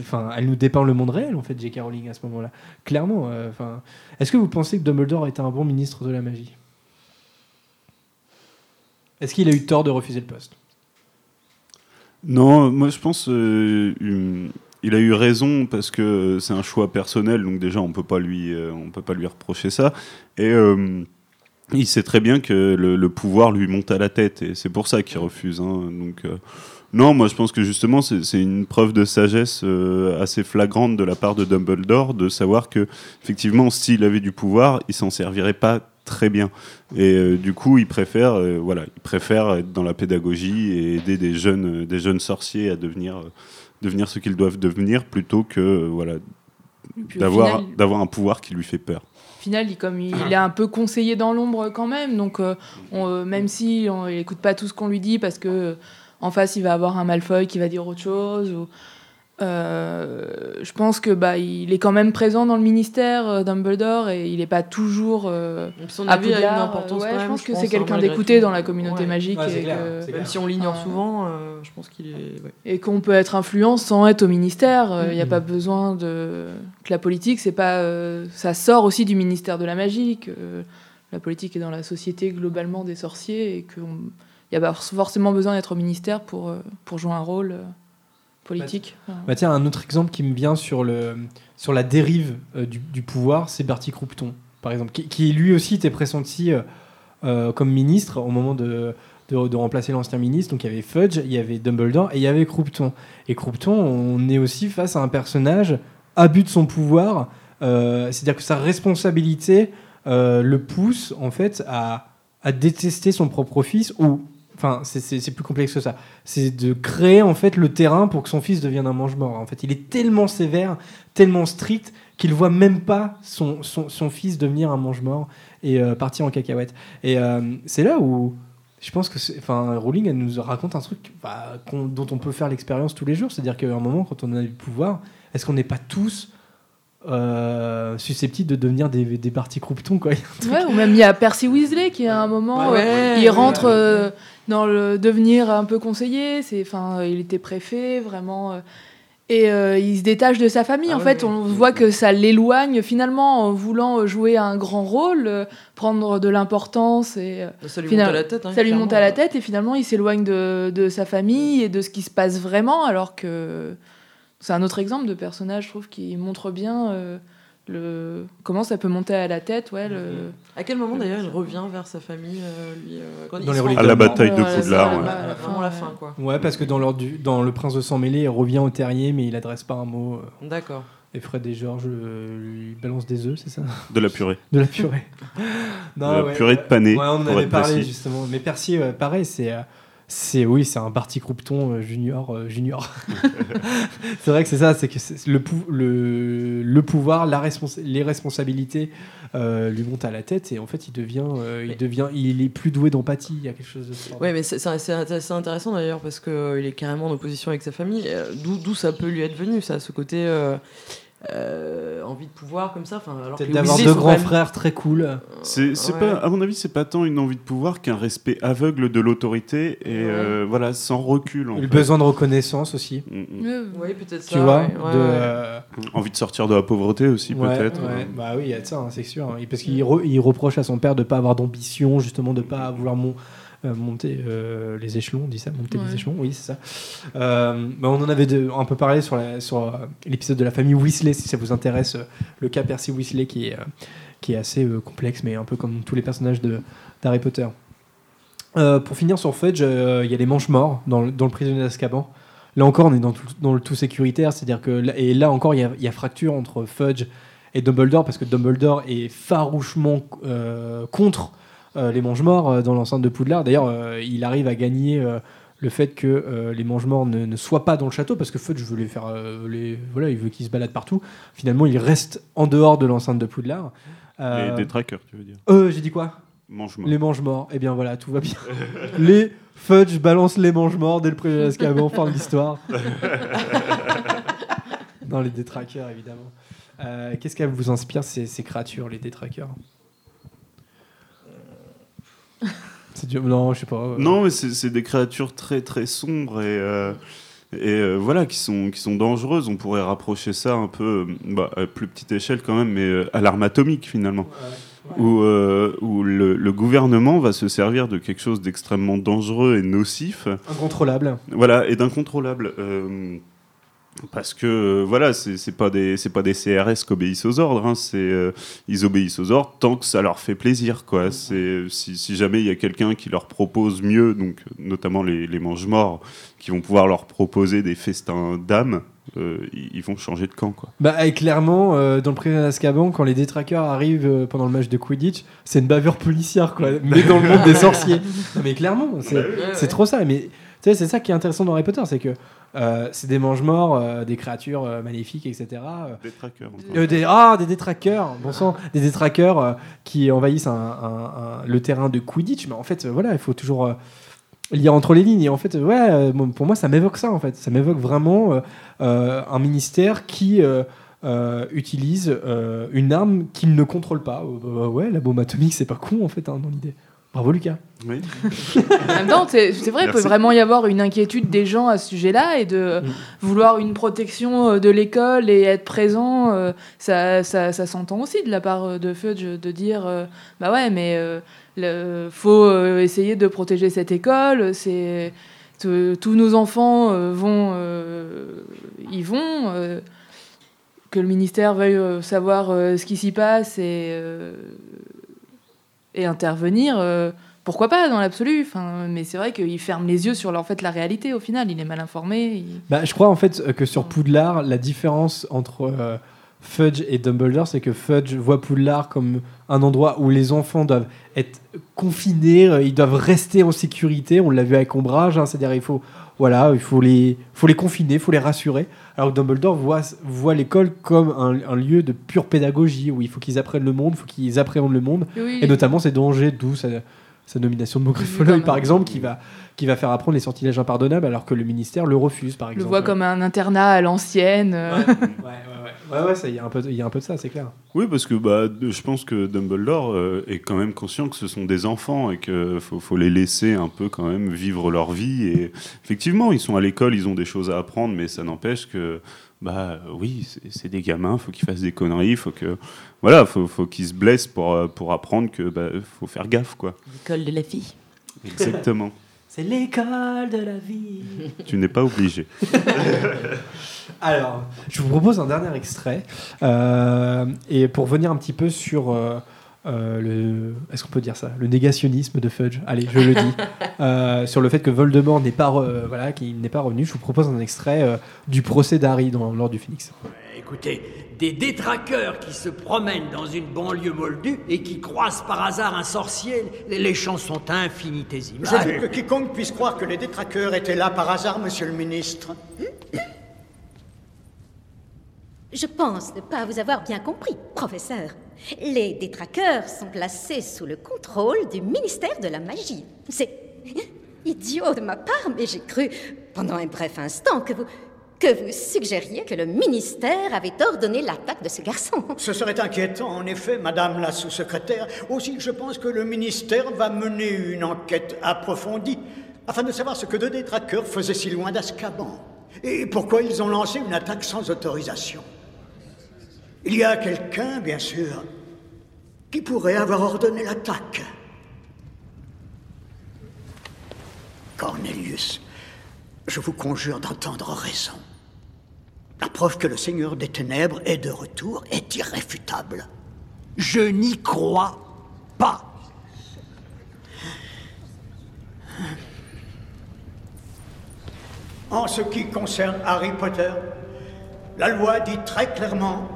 Enfin, elle nous dépeint le monde réel, en fait, J.K. Rowling, à ce moment-là. Clairement. euh, Enfin, Est-ce que vous pensez que Dumbledore était un bon ministre de la magie? Est-ce qu'il a eu tort de refuser le poste? Non, moi je pense euh, une- il a eu raison parce que c'est un choix personnel, donc déjà on peut pas lui euh, on peut pas lui reprocher ça. Et euh, il sait très bien que le, le pouvoir lui monte à la tête et c'est pour ça qu'il refuse. hein. Donc euh, non, moi je pense que justement c'est une preuve de sagesse euh, assez flagrante de la part de Dumbledore de savoir que effectivement s'il avait du pouvoir, il s'en servirait pas très bien. Et euh, du coup, il préfère, voilà, il préfère être dans la pédagogie et aider des jeunes, des jeunes sorciers à devenir, devenir ce qu'ils doivent devenir plutôt que voilà, d'avoir, d'avoir un pouvoir qui lui fait peur. Final, il, comme il, il <clears throat> est un peu conseillé dans l'ombre quand même, donc euh, on, euh, même si on n'écoute pas tout ce qu'on lui dit parce que euh, en face il va avoir un Malfoy qui va dire autre chose. Ou, euh, je pense que bah il est quand même présent dans le ministère euh, Dumbledore et il n'est pas toujours. euh, Son à avis a une importance euh, ouais, quand je même, pense je que pense, c'est hein, quelqu'un d'écouté dans la communauté Ouais. magique Ouais, c'est et clair, que- Même si on l'ignore souvent, euh, je pense qu'il est. ouais. et qu'on peut être influent sans être au ministère. Il n'y a Mhm. pas besoin de que la politique, c'est pas, euh, ça sort aussi du ministère de la magie. Que la politique est dans la société globalement des sorciers et qu'il n'y a pas forcément besoin d'être au ministère pour euh, pour jouer un rôle euh, politique. Enfin, Bah tiens, un autre exemple qui me vient sur, le, sur la dérive euh, du, du pouvoir, c'est Bertie Croupton, par exemple, qui, qui lui aussi était pressenti euh, euh, comme ministre au moment de, de, de remplacer l'ancien ministre. Donc il y avait Fudge, il y avait Dumbledore et il y avait Croupton. Et Croupton, on est aussi face à un personnage abus de son pouvoir, euh, c'est-à-dire que sa responsabilité le pousse en fait à, à détester son propre fils ou Enfin, c'est- plus complexe que ça. C'est de créer en fait le terrain pour que son fils devienne un mange-mort. En fait, il est tellement sévère, tellement strict qu'il voit même pas son, son, son fils devenir un mange-mort et euh, partir en cacahuète. Et euh, c'est là où je pense que, c'est- enfin, Rowling elle nous raconte un truc bah, dont on peut faire l'expérience tous les jours. C'est-à-dire qu'à un moment, quand on a du pouvoir, est-ce qu'on n'est pas tous euh, susceptibles de devenir des, des partis croupetons quoi? Ouais, ou même il y a Percy Weasley qui à un moment Ouais, euh, ouais, il ouais, rentre ouais. euh, dans le devenir un peu conseiller c'est enfin il était préfet vraiment euh, et euh, il se détache de sa famille Ah en fait on voit que ça l'éloigne finalement en voulant jouer un grand rôle euh, prendre de l'importance et euh, Ça lui monte à la tête. hein, ça lui monte à la tête et finalement il s'éloigne de, de sa famille et de ce qui se passe vraiment alors que c'est un autre exemple de personnage je trouve qui montre bien euh, le comment ça peut monter à la tête ouais le À quel moment d'ailleurs il revient vers sa famille, euh, lui euh, quand il Dans les À de la bataille de Poudlard. ouais. à la fin, Vraiment la ouais. fin, quoi. Ouais, parce que dans, l'ordre du- dans Le Prince de Sang Mêlé, il revient au terrier, mais il adresse pas un mot. euh. D'accord. Et Fred et George euh, lui balancent des œufs, c'est ça? De la purée. De la purée. <laughs> De la purée de pané, Ouais, on en pour avait être parlé précis. justement. Mais Percy, ouais, pareil, c'est. C'est oui, c'est un parti Croupton euh, junior euh, junior. <laughs> c'est vrai que c'est ça, c'est que le, pou- le, le pouvoir, la responsa- les responsabilités euh, lui montent à la tête et en fait il devient, euh, il devient, il est plus doué d'empathie. Il y a quelque chose de. fort. Ouais, mais c'est assez intéressant d'ailleurs parce qu'il est carrément en opposition avec sa famille. D'où ça peut lui être venu, ça, ce côté envie de pouvoir comme ça. Que Peut-être d'avoir deux grands frères très cool. C'est Ouais. pas, à mon avis, c'est pas tant une envie de pouvoir qu'un respect aveugle de l'autorité et euh, voilà, sans recul. En Le fait. besoin de reconnaissance aussi. Mm, mm. Oui, peut-être ça. Tu vois, ouais, ouais, de, ouais. euh, Envie de sortir de la pauvreté aussi, Ouais, peut-être. ouais. Bah oui, il y a de ça, hein, c'est sûr. Parce qu'il re- il reproche à son père de pas avoir d'ambition, justement, de pas vouloir mon- euh, monter euh, les échelons, on dit ça, monter Ouais. les échelons, oui, c'est ça. Euh, bah, on en avait de- un peu parlé sur euh, l'épisode de la famille Weasley, si ça vous intéresse, euh, le cas Percy Weasley qui est, euh, qui est assez euh, complexe, mais un peu comme tous les personnages d'Harry Potter. Euh, pour finir sur Fudge, euh, il y a les manches morts dans, le- prisonnier d'Azkaban. Là encore, on est dans, le tout sécuritaire, c'est-à-dire que et là encore, il y a, fracture entre Fudge et Dumbledore parce que Dumbledore est farouchement contre les Mange-Morts euh, dans l'enceinte de Poudlard. D'ailleurs, il arrive à gagner le fait que les Mange-Morts ne, ne soient pas dans le château parce que Fudge veut les faire, voilà, il veut qu'ils se baladent partout. Finalement, il reste en dehors de l'enceinte de Poudlard. Euh, Les détraqueurs, tu veux dire. euh, j'ai dit quoi? Mange-morts. Les mange-morts. Eh bien voilà, tout va bien. <laughs> les Fudge balancent les mange-morts dès le premier d'Azkaban, fin de l'histoire. <laughs> Dans les détraqueurs, évidemment. Euh, Qu'est-ce qu'elles vous inspire ces, ces créatures, les détraqueurs? C'est dur. Non, je sais pas. euh. Non, mais c'est c'est des créatures très très sombres et, euh, et euh, voilà qui sont qui sont dangereuses. On pourrait rapprocher ça un peu, euh, bah, à plus petite échelle quand même, mais euh, à l'arme atomique finalement, où euh, où le, le gouvernement va se servir de quelque chose d'extrêmement dangereux et nocif. Incontrôlable. Voilà, et d'incontrôlable. euh, parce que euh, voilà, c'est pas des c'est pas des CRS qui obéissent aux ordres. hein, c'est euh, ils obéissent aux ordres tant que ça leur fait plaisir, quoi. C'est si, si jamais il y a quelqu'un qui leur propose mieux, donc notamment les, les mange-morts, qui vont pouvoir leur proposer des festins d'âme, euh, ils, vont changer de camp, quoi. Bah, et clairement, euh, dans le prisonnier d'Azkaban, quand les détraqueurs arrivent euh, pendant le match de Quidditch, c'est une bavure policière, quoi. Mais dans le monde des sorciers. <laughs> Non, mais clairement, c'est ouais. trop ça. Mais tu sais, c'est ça qui est intéressant dans Harry Potter, c'est que euh, c'est des mange-morts, euh, des créatures euh, magnifiques, etc. euh, Des traqueurs. des, ah, des détraqueurs, bon sang, des détraqueurs qui envahissent un- un- un- le terrain de Quidditch. Mais en fait, voilà, il faut toujours lire entre les lignes. Et en fait, ouais, pour moi, ça m'évoque ça. En fait, ça m'évoque vraiment un ministère qui euh, utilise euh, une arme qu'il ne contrôle pas. Euh, ouais, la bombe atomique, c'est pas con en fait hein, dans l'idée. Bravo Lucas. Oui. En même temps, c'est c'est vrai, il peut vraiment y avoir une inquiétude des gens à ce sujet-là et de vouloir une protection euh, de l'école et être présent. euh, ça, ça, ça s'entend aussi de la part euh, de Fudge de dire bah ouais, mais le- faut essayer de protéger cette école. C'est tous nos enfants vont y vont. que le ministère veuille savoir ce qui s'y passe et, et intervenir. euh, pourquoi pas dans l'absolu Mais c'est vrai qu'il ferme les yeux sur en fait, la réalité au final. Il est mal informé. Bah, je crois en fait que sur Poudlard, la différence entre euh, Fudge et Dumbledore, c'est que Fudge voit Poudlard comme un endroit où les enfants doivent être confinés, euh, ils doivent rester en sécurité. On l'a vu avec Ombrage, hein, c'est-à-dire il faut, voilà, il faut les, faut les confiner, il faut les rassurer. Alors que Dumbledore voit, voit l'école comme un, un lieu de pure pédagogie où il faut qu'ils apprennent le monde, il faut qu'ils appréhendent le monde, Oui. et notamment ses dangers, d'où sa, sa nomination de même. par exemple, qui va, qui va faire apprendre les sortilèges impardonnables alors que le ministère le refuse par le exemple. voit comme un internat à l'ancienne. euh. Ouais, ouais, ouais. Ouais, ouais, il y, a un peu de- il y a un peu de ça, c'est clair. Oui, parce que bah, je pense que Dumbledore euh, est quand même conscient que ce sont des enfants et qu'il faut, faut les laisser un peu quand même vivre leur vie. Et <laughs> effectivement, ils sont à l'école, ils ont des choses à apprendre, mais ça n'empêche que, bah oui, c'est- des gamins, faut qu'ils fassent des conneries, faut que, voilà, faut, faut qu'ils se blessent pour, euh, pour apprendre que bah, faut faire gaffe, quoi. L'école de la fille. Exactement. <laughs> C'est l'école de la vie. <laughs> tu n'es pas obligé. <laughs> Alors, je vous propose un dernier extrait. euh, et pour venir un petit peu sur euh, euh, le, est-ce qu'on peut dire ça, le négationnisme de Fudge. Allez, je le dis <laughs> euh, sur le fait que Voldemort n'est pas, re- voilà, qu'il n'est pas revenu. Je vous propose un extrait euh, du procès d'Harry dans l'ordre du Phénix. Écoutez, des détraqueurs qui se promènent dans une banlieue moldue et qui croisent par hasard un sorcier, les, les chances sont infinitésimales. Je veux que quiconque puisse croire que les détraqueurs étaient là par hasard, monsieur le ministre. Je pense ne pas vous avoir bien compris, professeur. Les détraqueurs sont placés sous le contrôle du ministère de la magie. C'est idiot de ma part, mais j'ai cru pendant un bref instant que vous que vous suggériez que le ministère avait ordonné l'attaque de ce garçon? Ce serait inquiétant, en effet, madame la sous-secrétaire. Aussi, je pense que le ministère va mener une enquête approfondie afin de savoir ce que deux détraqueurs faisaient si loin d'Azkaban et pourquoi ils ont lancé une attaque sans autorisation? Il y a quelqu'un, bien sûr, qui pourrait avoir ordonné l'attaque. Cornelius, je vous conjure d'entendre raison. La preuve que le Seigneur des Ténèbres est de retour est irréfutable. Je n'y crois pas. En ce qui concerne Harry Potter, la loi dit très clairement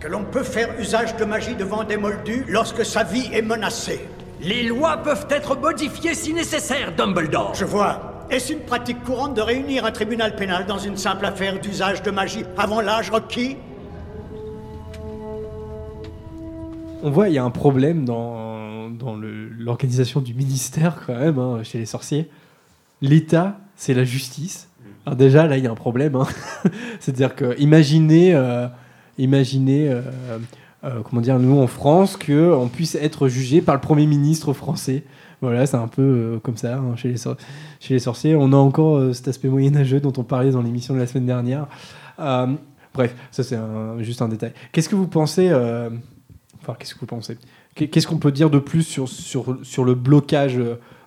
que l'on peut faire usage de magie devant des moldus lorsque sa vie est menacée. Les lois peuvent être modifiées si nécessaire, Dumbledore. Je vois. Est-ce une pratique courante de réunir un tribunal pénal dans une simple affaire d'usage de magie avant l'âge requis? On voit, il y a un problème dans, l'organisation du ministère, quand même, hein, chez les sorciers. L'État, c'est la justice. Alors, déjà, là, il y a un problème. hein. <laughs> C'est-à-dire que, imaginez, euh, imaginez euh, euh, comment dire, nous, en France, qu'on puisse être jugé par le Premier ministre français. Voilà, c'est un peu euh, comme ça hein, chez, les sor- chez les sorciers. On a encore euh, cet aspect moyenâgeux dont on parlait dans l'émission de la semaine dernière. Euh, bref, ça, c'est un- juste un détail. Qu'est-ce que vous pensez Enfin, qu'est-ce que vous pensez? Qu'est- Qu'est-ce qu'on peut dire de plus sur, sur, sur le blocage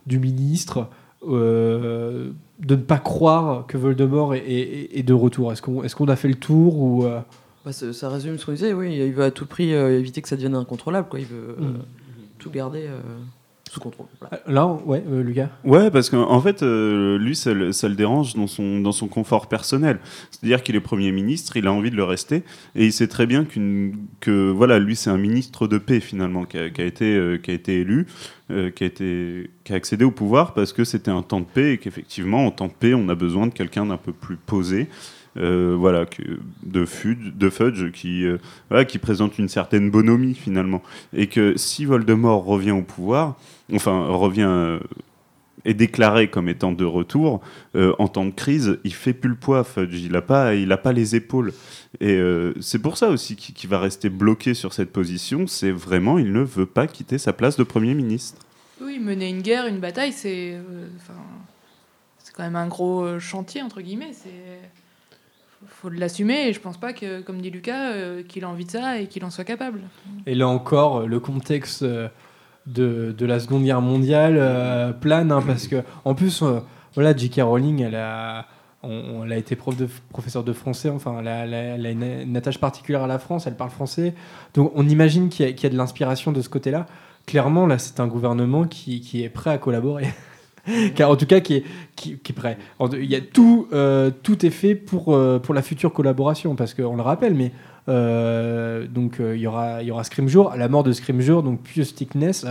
du ministre euh, de ne pas croire que Voldemort est, est- est de retour? Est-ce qu'on est qu'on a fait le tour ou euh, Bah, ça, ça résume ce qu'on disait, oui. Il veut à tout prix euh, éviter que ça devienne incontrôlable, quoi. Il veut euh, Mm. tout garder sous contrôle. Voilà. Là, ouais, euh, Lucas Ouais, parce qu'en en fait, euh, lui, ça, le- ça le dérange dans son, dans son confort personnel. C'est-à-dire qu'il est Premier ministre, il a envie de le rester, et il sait très bien qu'une, que voilà, lui, c'est un ministre de paix, finalement, qui a, qui a été, euh, qui a été élu, euh, qui, a été, qui a accédé au pouvoir parce que c'était un temps de paix, et qu'effectivement, en temps de paix, on a besoin de quelqu'un d'un peu plus posé. Euh, voilà, de, Fudge, de Fudge qui, euh, qui présente une certaine bonhomie finalement. Et que si Voldemort revient au pouvoir, enfin revient euh, est déclaré comme étant de retour, euh, en temps de crise, il fait plus le poids, Fudge. Il n'a pas, a pas les épaules. Et c'est pour ça aussi qu'il va rester bloqué sur cette position. C'est vraiment, il ne veut pas quitter sa place de Premier ministre. Oui, mener une guerre, une bataille, c'est quand même un gros chantier, entre guillemets. Faut l'assumer et je pense pas que, comme dit Lucas, euh, qu'il a envie de ça et qu'il en soit capable. Et là encore, le contexte euh, de, de la Seconde Guerre mondiale euh, plane, hein, parce que en plus, euh, voilà, J.K. Rowling, elle a, on- elle été prof de, professeure de français, enfin, elle a, une, une attache particulière à la France, elle parle français. Donc on imagine qu'il y, qu'il y a de l'inspiration de ce côté-là. Clairement, là, c'est un gouvernement qui, qui est prêt à collaborer. <laughs> Car en tout cas, qui est, qui, qui est prêt. Il y a tout, euh, tout est fait pour, euh, pour la future collaboration, parce qu'on le rappelle, mais euh, donc il y aura, il y aura Scrimgeour. À la mort de Scrimgeour, donc Pius Stickness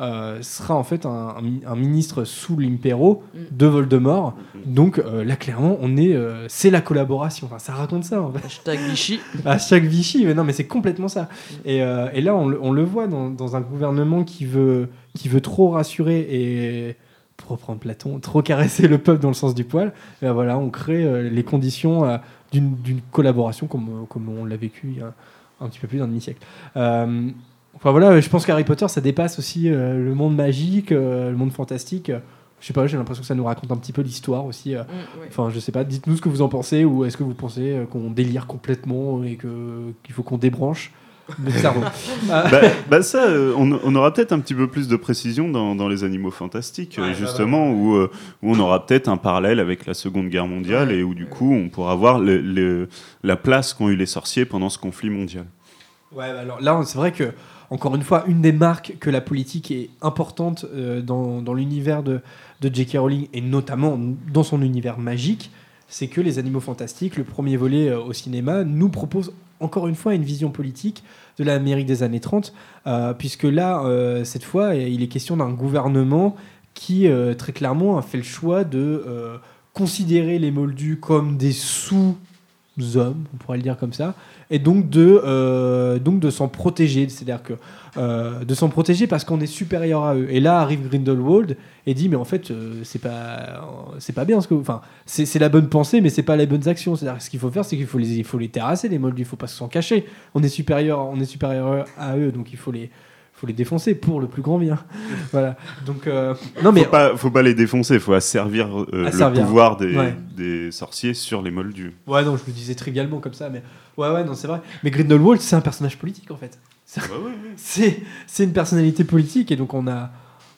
euh, sera en fait un, un mi- un ministre sous l'impéro de Voldemort. Donc là, clairement, on est, c'est la collaboration. Enfin, ça raconte ça. En fait. Hashtag Vichy. <laughs> Hashtag Vichy, mais non, mais c'est complètement ça. Et, et là, on, le- on le voit dans, dans un gouvernement qui veut, qui veut trop rassurer et, pour reprendre Platon, trop caresser le peuple dans le sens du poil. Et ben voilà, on crée euh, les conditions euh, d'une collaboration comme, euh, comme on l'a vécu il y a un petit peu plus d'un demi-siècle. Enfin voilà, je pense qu'Harry Potter, ça dépasse aussi euh, le monde magique, euh, le monde fantastique. Je sais pas, j'ai l'impression que ça nous raconte un petit peu l'histoire aussi. euh. Mm. Enfin, je sais pas, dites-nous ce que vous en pensez, ou est-ce que vous pensez qu'on délire complètement et qu'il faut qu'on débranche le cerveau Ah. bah, bah ça, euh, on, on aura peut-être un petit peu plus de précision dans, dans les animaux fantastiques, euh, Ouais, bah, justement, Où, euh, où on aura peut-être un parallèle avec la Seconde Guerre mondiale et où du coup on pourra voir le- le- la place qu'ont eu les sorciers pendant ce conflit mondial. Ouais, bah alors là, c'est vrai que, encore une fois, une des marques que la politique est importante euh, dans, dans l'univers de, de J.K. Rowling, et notamment dans son univers magique, c'est que Les Animaux Fantastiques, le premier volet euh, au cinéma, nous propose encore une fois une vision politique de l'Amérique des années 30, euh, puisque là, euh, cette fois, il est question d'un gouvernement qui, euh, très clairement, a fait le choix de considérer les Moldus comme des sous-hommes, on pourrait le dire comme ça, et donc de, euh, de s'en protéger, c'est-à-dire que euh, de s'en protéger parce qu'on est supérieur à eux. Et là arrive Grindelwald et dit mais en fait euh, c'est pas c'est pas bien ce que enfin c'est la bonne pensée mais c'est pas les bonnes actions. C'est-à-dire ce qu'il faut faire c'est qu'il faut les il faut les terrasser les Moldus, il faut pas s'en cacher. On est supérieur on est supérieur à eux donc il faut les faut les défoncer pour le plus grand bien. <laughs> voilà. Donc euh, non mais faut pas, faut pas les défoncer, faut asservir euh, le pouvoir des, Ouais. des sorciers sur les moldus. Ouais, non, je le disais trivialement comme ça, mais ouais, ouais, non, c'est vrai. Mais Grindelwald, c'est un personnage politique en fait. C'est- <laughs> C'est c'est une personnalité politique et donc on a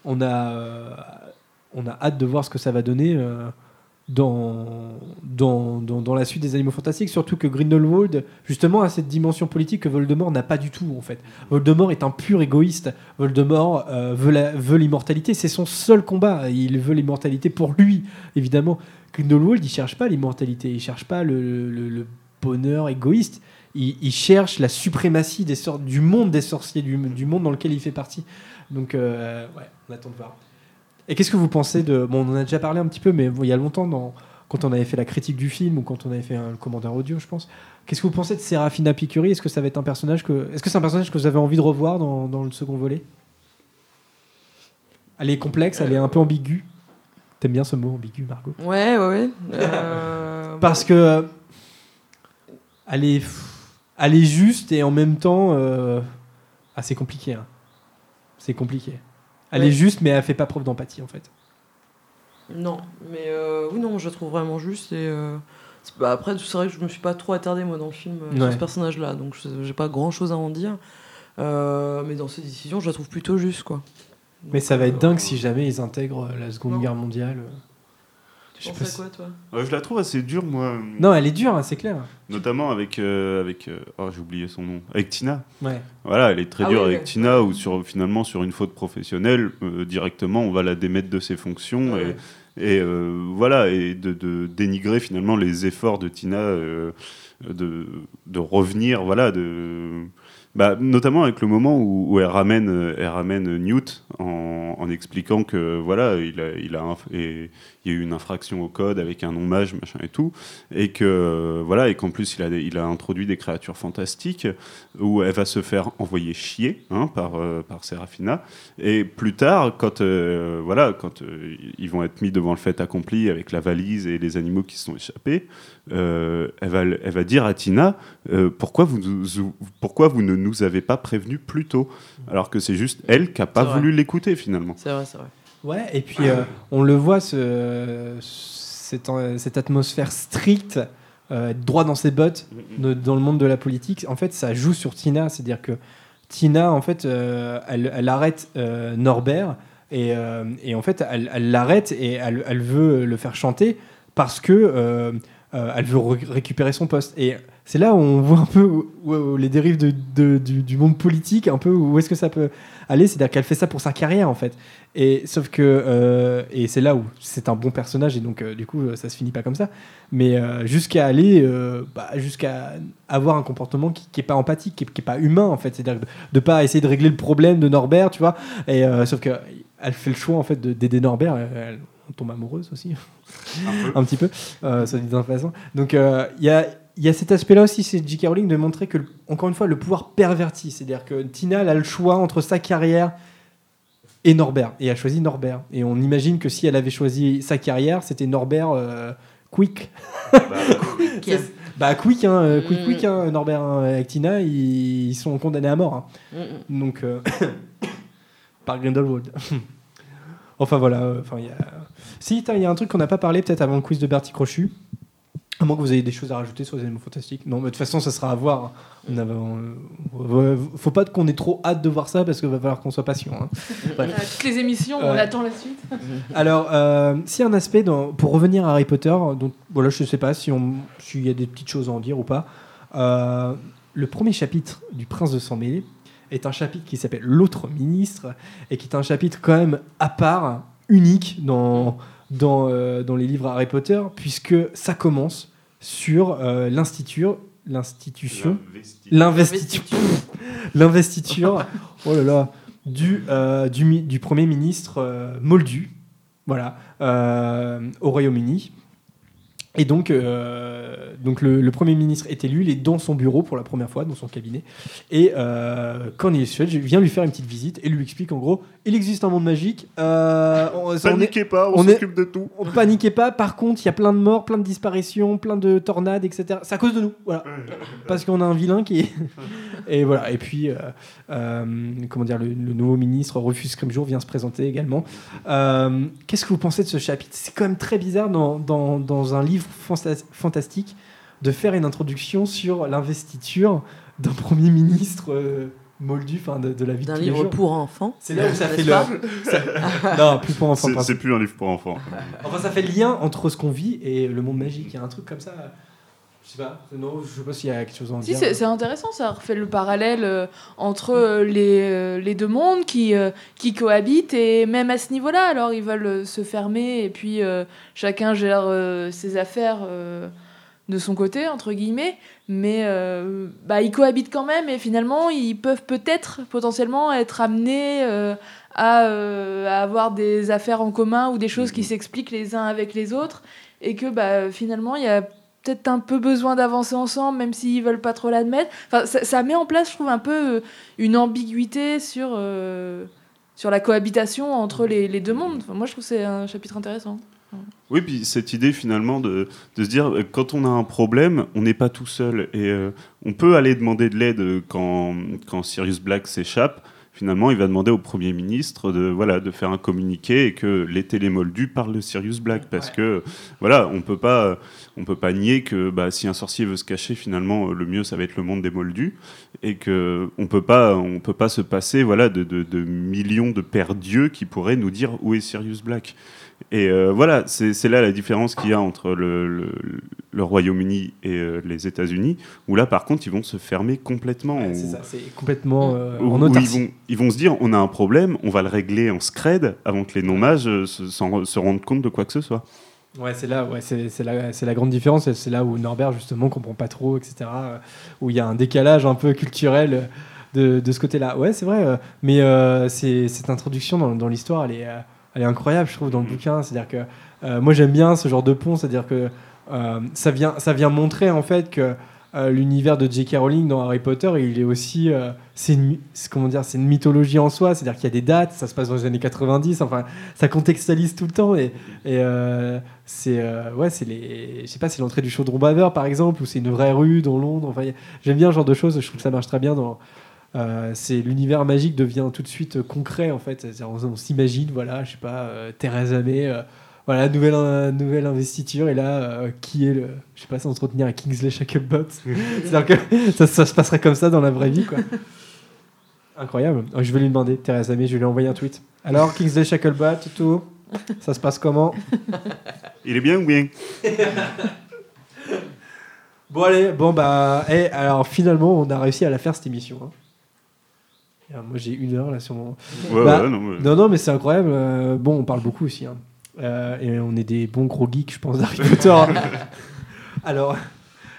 on a euh, on a hâte de voir ce que ça va donner euh, dans, dans, dans, la suite des Animaux Fantastiques. Surtout que Grindelwald, justement, a cette dimension politique que Voldemort n'a pas du tout, en fait. Voldemort est un pur égoïste. Voldemort euh, veut l'immortalité. C'est son seul combat. Il veut l'immortalité pour lui, évidemment. Grindelwald, il cherche pas l'immortalité. Il cherche pas le, le- bonheur égoïste. Il, cherche la suprématie des du monde des sorciers, du, du monde dans lequel il fait partie. Donc, euh, ouais, on attend de voir. Et qu'est-ce que vous pensez de. Bon, on en a déjà parlé un petit peu, mais bon, il y a longtemps, dans, quand on avait fait la critique du film ou quand on avait fait un, le commentaire audio, je pense. Qu'est-ce que vous pensez de Serafina Picuri Est-ce que ça va être un personnage que. Est-ce que c'est un personnage que vous avez envie de revoir dans, dans le second volet? Elle est complexe, elle est un peu ambiguë. T'aimes bien ce mot ambigu, Margot? Ouais, ouais, ouais. Euh, <laughs> Parce que. euh, Elle est, elle est juste et en même temps. euh, Ah, c'est compliqué. hein. C'est compliqué. Elle Ouais. est juste, mais elle fait pas preuve d'empathie, en fait. Non, mais euh, oui, non, je la trouve vraiment juste. Et, euh, bah, après, c'est vrai que je me suis pas trop attardé moi dans le film euh, sur ce personnage-là, donc je- j'ai pas grand-chose à en dire. Mais dans ses décisions, je la trouve plutôt juste, quoi. Mais ça va être dingue si jamais ils intègrent la Seconde Guerre mondiale. Je sais T'en pas fais si- quoi, toi Ouais, je la trouve assez dure, moi. Non, elle est dure, hein, c'est clair. Notamment avec. euh, avec euh, oh, j'ai oublié son nom. Avec Tina. Ouais. Voilà, elle est très Ah dure oui, avec ouais. Tina, où sur, finalement, sur une faute professionnelle, euh, directement, on va la démettre de ses fonctions. Ouais. Et, et, euh, voilà, et de, de dénigrer finalement les efforts de Tina euh, de, de revenir, voilà, de. Bah, notamment avec le moment où, elle, ramène, euh, elle ramène Newt en, expliquant que voilà il a, il a il y a eu une infraction au code avec un nom mage machin et tout. Et que euh, voilà et qu'en plus il a, introduit des créatures fantastiques où elle va se faire envoyer chier hein, par, euh, Serafina. Et plus tard quand euh, voilà quand ils vont être mis devant le fait accompli avec la valise et les animaux qui se sont échappés elle, va, elle va dire à Tina euh, pourquoi, vous, pourquoi vous ne nous avez pas prévenu plus tôt alors que c'est juste elle qui n'a pas voulu l'écouter finalement? C'est vrai, c'est vrai. Ouais, et puis euh, on le voit, ce, cette, euh, cette atmosphère stricte, euh, être droit dans ses bottes de- dans le monde de la politique, en fait, ça joue sur Tina. C'est-à-dire que Tina, en fait, euh, elle, elle arrête euh, Norbert et, euh, et en fait, elle elle l'arrête et elle, elle veut le faire chanter parce que euh, euh, elle veut ré- récupérer son poste. Et c'est là où on voit un peu où- où les dérives de- de- du, du monde politique, un peu où est-ce que ça peut aller. C'est-à-dire qu'elle fait ça pour sa carrière, en fait. Et sauf que euh, et c'est là où c'est un bon personnage et donc euh, du coup ça se finit pas comme ça. Mais euh, jusqu'à aller bah, jusqu'à avoir un comportement qui, qui est pas empathique, qui est, qui est pas humain en fait. C'est-à-dire de, de pas essayer de régler le problème de Norbert, tu vois. Et sauf que elle fait le choix en fait de- d'aider Norbert. Elle, elle tombe amoureuse aussi, un, <laughs> petit peu, ça dit d'une façon. Donc il y a il y a cet aspect-là aussi, c'est J.K. Rowling de montrer que, encore une fois, le pouvoir perverti. C'est-à-dire que Tina elle a le choix entre sa carrière et Norbert. Et elle a choisi Norbert. Et on imagine que si elle avait choisi sa carrière, c'était Norbert euh, Quick. <laughs> Quick. bah Quick, hein, euh, Quick, Mm. Quick, hein, Norbert hein, avec Tina, ils, ils sont condamnés à mort. hein. Mm, Donc, euh, <coughs> par Grindelwald. <laughs> enfin voilà, euh, enfin il y a... Si, il y a un truc qu'on n'a pas parlé peut-être avant le quiz de Bertie Crochu. À moins que vous ayez des choses à rajouter sur les animaux fantastiques. Non, mais de toute façon, ça sera à voir. On on- faut pas qu'on ait trop hâte de voir ça parce qu'il va falloir qu'on soit patient. hein. <laughs> Euh, toutes les émissions, on Ouais. attend la suite. <laughs> Alors, euh, a un aspect, dans- pour revenir à Harry Potter, donc voilà, je sais pas si on- s'il y a des petites choses à en dire ou pas. Euh, le premier chapitre du Prince de sang mêlé est un chapitre qui s'appelle L'autre ministre et qui est un chapitre quand même à part, unique dans, dans, euh, dans les livres Harry Potter, puisque ça commence sur euh, l'institut- l'institution, l'investiture, <laughs> l'investiture, oh là là, du, euh, du, du premier ministre euh, Moldu, voilà, euh, au Royaume-Uni. Et donc, euh, donc le, le Premier ministre est élu, il est dans son bureau pour la première fois, dans son cabinet. Et euh, Cornelius Fudge vient lui faire une petite visite et lui explique en gros il existe un monde magique. euh, on, Paniquez pas, on est- s'occupe de tout. On paniquez pas, par contre, il y a plein de morts, plein de disparitions, plein de tornades, etc. C'est à cause de nous, voilà. Parce qu'on a un vilain qui est. <laughs> et voilà. Et puis, euh, euh, comment dire, le, le nouveau ministre Rufus Scrimgeour vient se présenter également. Qu'est-ce que vous pensez de ce chapitre? C'est quand même très bizarre dans, dans, dans un livre fanta- fantastique de faire une introduction sur l'investiture d'un premier ministre euh, moldu, enfin de, de la vie de D'un livre jours. pour enfants. C'est là où ça fait le. ça- <laughs> Non, plus pour enfants. C'est plus un livre pour enfants. Enfin, ça fait le lien entre ce qu'on vit et le monde magique. Il y a un truc comme ça. Je sais pas. Non, je sais pas s'il y a quelque chose à en Si, dire. c'est c'est intéressant, ça refait le parallèle euh, entre euh, les, euh, les deux mondes qui, qui cohabitent et même à ce niveau-là, alors ils veulent se fermer et puis chacun gère ses affaires de son côté, entre guillemets, mais bah, ils cohabitent quand même et finalement ils peuvent peut-être potentiellement être amenés à, à avoir des affaires en commun ou des choses qui s'expliquent les uns avec les autres et que bah, finalement il y a peut-être un peu besoin d'avancer ensemble, même s'ils veulent pas trop l'admettre. Enfin, ça, met en place, je trouve, un peu euh, une ambiguïté sur, euh, sur la cohabitation entre les, deux mondes. Moi, je trouve que c'est un chapitre intéressant. Oui, puis cette idée finalement de, de se dire euh, quand on a un problème, on n'est pas tout seul et on peut aller demander de l'aide quand, quand Sirius Black s'échappe. Finalement, il va demander au Premier ministre de, voilà, de faire un communiqué et que les télémoldus parlent de Sirius Black. Parce que, voilà, on peut pas, on peut pas nier que bah, si un sorcier veut se cacher, finalement, le mieux, ça va être le monde des moldus. Et que on peut pas, on peut pas se passer voilà, de, de- de millions de pères dieux qui pourraient nous dire où est Sirius Black. Et euh, voilà, c'est là la différence qu'il y a entre le, le- le Royaume-Uni et euh, les États-Unis, où là, par contre, ils vont se fermer complètement. Ouais, c'est ça, c'est complètement euh, où- en où ils, autarcie. vont, ils vont se dire on a un problème, on va le régler en scred avant que les non-mages euh, se, se rendent compte de quoi que ce soit. Ouais, c'est là, ouais, c'est la, c'est la grande différence. et C'est là où Norbert, justement, comprend pas trop, etc. euh, Où il y a un décalage un peu culturel euh, de, de ce côté-là. Ouais, c'est vrai. euh, mais euh, cette introduction dans, dans l'histoire, elle est, euh, elle est incroyable, je trouve, dans le bouquin. C'est-à-dire que euh, moi, j'aime bien ce genre de pont. C'est-à-dire que euh, ça, vient, ça vient montrer, en fait, que euh, l'univers de J.K. Rowling dans Harry Potter, il est aussi. c'est une, mi- c'est- comment dire, c'est une mythologie en soi. C'est-à-dire qu'il y a des dates, ça se passe dans les années 90. Enfin, ça contextualise tout le temps. Et, et c'est ouais, c'est les, je sais pas, c'est l'entrée du chaudron baveur par exemple, ou c'est une vraie rue dans Londres. Enfin, j'aime bien ce genre de choses. Je trouve que ça marche très bien dans. Euh, c'est l'univers magique devient tout de suite euh, concret en fait. On, on s'imagine, voilà, je sais pas, euh, May, euh, voilà, nouvelle nouvelle investiture et là, euh, qui est le, je sais pas, s'entretenir à Kingsley Shacklebot. <laughs> C'est-à-dire que ça, ça se passerait comme ça dans la vraie vie, quoi. Incroyable. Oh, Je vais lui demander, Theresa May, je vais lui envoyer un tweet. Alors, Kingsley Shacklebot, tout, ça se passe comment? Il est bien ou bien? Bon allez, bon bah, eh, alors finalement on a réussi à la faire cette émission. hein. Euh, moi j'ai une heure là sur mon. Ouais, Bah, ouais, non, mais- non non mais c'est incroyable. euh, bon on parle beaucoup aussi. hein. Euh, et on est des bons gros geeks je pense d'Harry <laughs> Potter. alors